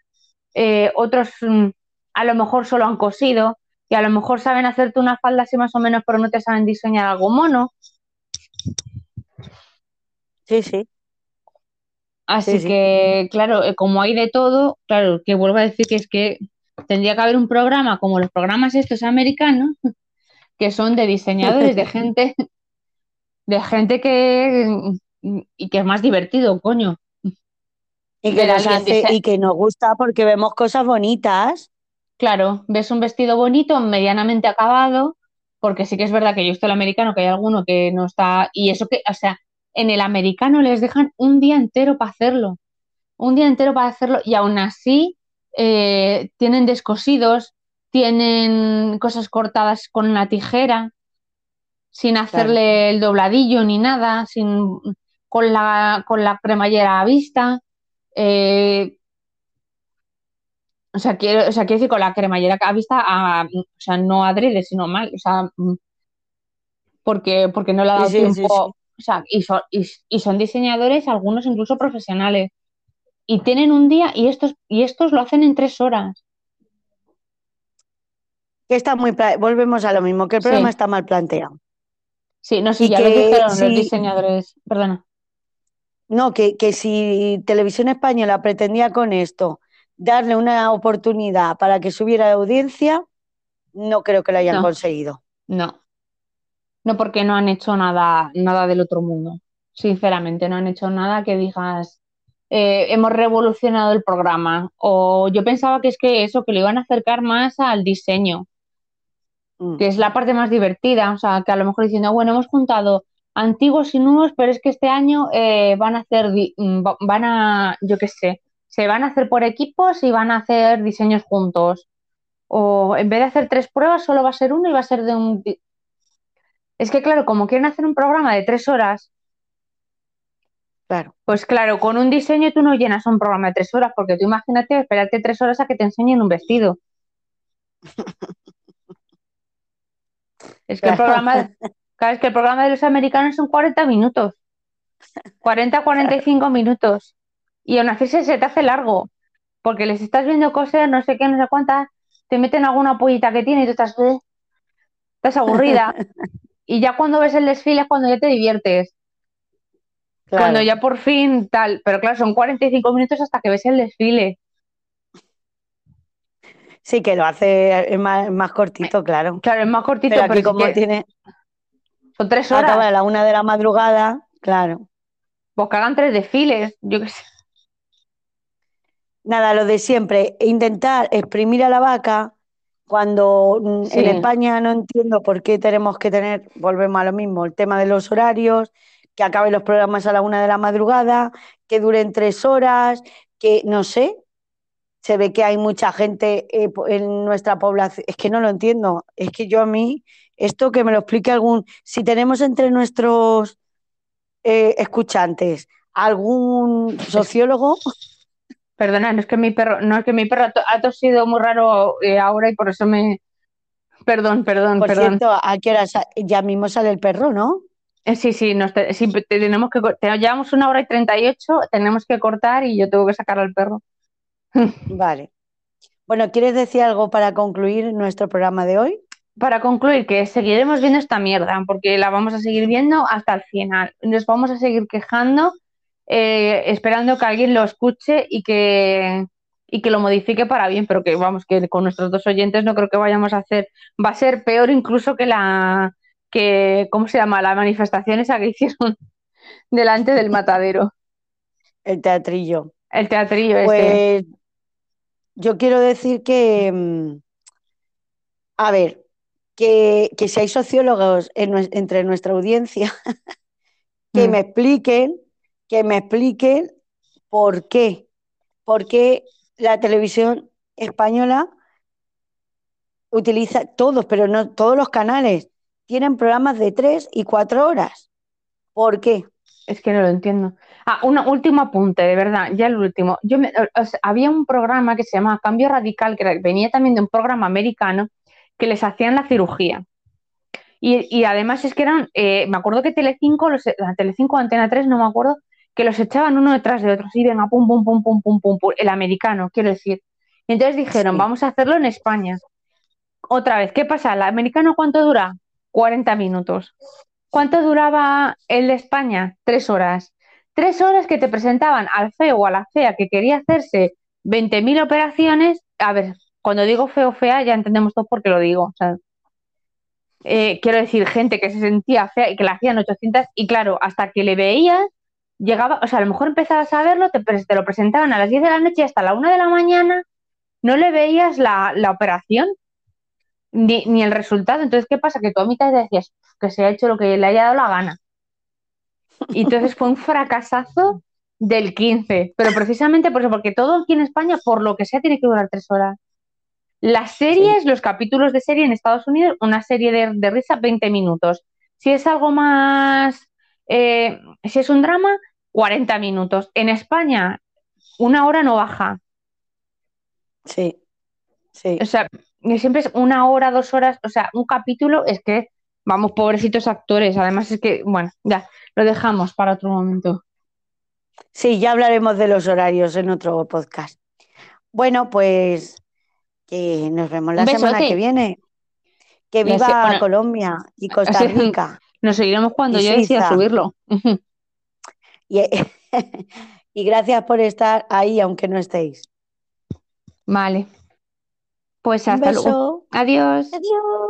Eh, otros mm, a lo mejor solo han cosido y a lo mejor saben hacerte una falda así más o menos, pero no te saben diseñar algo mono. Sí, sí. Así Sí, sí. que, claro, eh, como hay de todo, claro, que vuelvo a decir que es que tendría que haber un programa como los programas estos americanos, que son de diseñadores, de gente, de gente que y que es más divertido, coño. Y que nos hace, y que nos gusta porque vemos cosas bonitas. Claro, ves un vestido bonito, medianamente acabado, porque sí que es verdad que yo estoy el americano, que hay alguno que no está, y eso que, o sea, en el americano les dejan un día entero para hacerlo, un día entero para hacerlo, y aún así eh, tienen descosidos, tienen cosas cortadas con una tijera, sin hacerle el dobladillo ni nada, sin, con la, con la cremallera a vista. eh, o sea, quiero, o sea, quiero decir con la cremallera a vista, a- o sea, no adrede, sino mal, o sea, mm, porque, porque no le ha Sí, dado sí, sí, tiempo, sí. o sea, y son, y, y son diseñadores, algunos incluso profesionales, y tienen un día y estos, y estos lo hacen en tres horas. Que está muy Volvemos a lo mismo, que el Sí. programa está mal planteado. Sí, no sé, Y ya lo que dijeron los sí. diseñadores, perdona. No, que, que si Televisión Española pretendía con esto darle una oportunidad para que subiera de audiencia, no creo que lo hayan No. conseguido. No. No porque no han hecho nada, nada del otro mundo. Sinceramente, no han hecho nada que digas, eh, hemos revolucionado el programa. O yo pensaba que es que eso, que lo iban a acercar más al diseño, Mm. que es la parte más divertida. O sea, que a lo mejor diciendo, bueno, hemos juntado antiguos y nuevos, pero es que este año eh, van a hacer, mm, va- van a, yo qué sé, se van a hacer por equipos y van a hacer diseños juntos. O en vez de hacer tres pruebas, solo va a ser uno y va a ser de un... Es que claro, como quieren hacer un programa de tres horas, Claro. pues claro, con un diseño tú no llenas un programa de tres horas, porque tú imagínate esperarte tres horas a que te enseñen un vestido. Es que el programa, claro, es que el programa de los americanos son 40 minutos. 40, 45 minutos. Y aún así se, se te hace largo, porque les estás viendo coser, no sé qué, no sé cuántas, te meten alguna pollita que tiene y tú estás, "Eh", estás aburrida. Y ya cuando ves el desfile es cuando ya te diviertes. Claro. Cuando ya por fin tal, pero claro, son 45 minutos hasta que ves el desfile. Sí, que lo hace es más, más cortito, claro. Claro, es más cortito, Pero aquí como que tiene, son tres acaba horas. a la una de la madrugada, claro. Pues que hagan tres desfiles, yo qué sé. Nada, lo de siempre, intentar exprimir a la vaca cuando mm, Sí. en España no entiendo por qué tenemos que tener, volvemos a lo mismo, el tema de los horarios, que acaben los programas a la una de la madrugada, que duren tres horas, que no sé, se ve que hay mucha gente eh, en nuestra población, es que no lo entiendo, es que yo a mí, esto que me lo explique algún, si tenemos entre nuestros eh, escuchantes algún sociólogo, Perdona, no es que mi perro, no es que mi perro ha to- ha tosido muy raro eh, ahora y por eso me. Perdón, perdón, por perdón. cierto, ¿a qué hora ya mismo sale el perro, no? Eh, sí, sí, nos te- sí, te- tenemos que, te- llevamos una hora y 38, tenemos que cortar y yo tengo que sacar al perro. Vale. Bueno, ¿quieres decir algo para concluir nuestro programa de hoy? Para concluir, que seguiremos viendo esta mierda, porque la vamos a seguir viendo hasta el final. Nos vamos a seguir quejando, eh, esperando que alguien lo escuche y que, y que lo modifique para bien, pero que vamos, que con nuestros dos oyentes no creo que vayamos a hacer. Va a ser peor incluso que la, que, ¿cómo se llama? La manifestación esa que hicieron delante del matadero. El teatrillo. El teatrillo este. Pues yo quiero decir que, mm, a ver, que, que si hay sociólogos en entre nuestra audiencia, que Mm. me expliquen, que me expliquen por qué, por qué la televisión española utiliza todos, pero no todos los canales, tienen programas de tres y cuatro horas. ¿Por qué? Es que no lo entiendo. Ah, un último apunte, de verdad, ya el último. Yo me- había un programa que se llamaba Cambio Radical, que venía también de un programa americano, que les hacían la cirugía. Y, y además es que eran, eh, me acuerdo que Telecinco, los, Telecinco Antena 3, no me acuerdo, que los echaban uno detrás de otro, y venga, pum, pum, pum, pum, pum, pum, pum, el americano, quiero decir. Y entonces dijeron, Sí. vamos a hacerlo en España. Otra vez, ¿qué pasa? ¿El americano cuánto dura? 40 minutos. ¿Cuánto duraba el de España? Tres horas. Tres horas que te presentaban al feo o a la fea que quería hacerse 20.000 operaciones. A ver, cuando digo feo o fea ya entendemos todo por qué lo digo. o sea, eh, quiero decir, gente que se sentía fea y que la hacían 800 y claro, hasta que le veías, llegaba, o sea, a lo mejor empezabas a verlo, te, te lo presentaban a las 10 de la noche y hasta la 1 de la mañana no le veías la, la operación ni, ni el resultado. Entonces, ¿qué pasa? Que tú a mitad decías que se ha hecho lo que le haya dado la gana. Y entonces fue un fracasazo del 15, pero precisamente por eso, porque todo aquí en España, por lo que sea, tiene que durar tres horas. Las series, los capítulos de serie en Estados Unidos, una serie de, de risa, 20 minutos. Si es algo más, eh, si es un drama, 40 minutos. En España, una hora no baja. Sí, sí. O sea, siempre es una hora, dos horas, o sea, un capítulo es que, vamos, pobrecitos actores. Además es que, bueno, ya, lo dejamos para otro momento. Sí, ya hablaremos de los horarios en otro podcast. Bueno, pues que nos vemos la semana que viene. Que viva bueno, Colombia y Costa. Rica. Nos seguiremos cuando yo decida subirlo. Y, y gracias por estar ahí, aunque no estéis. Vale. Pues hasta luego. Adiós. Adiós.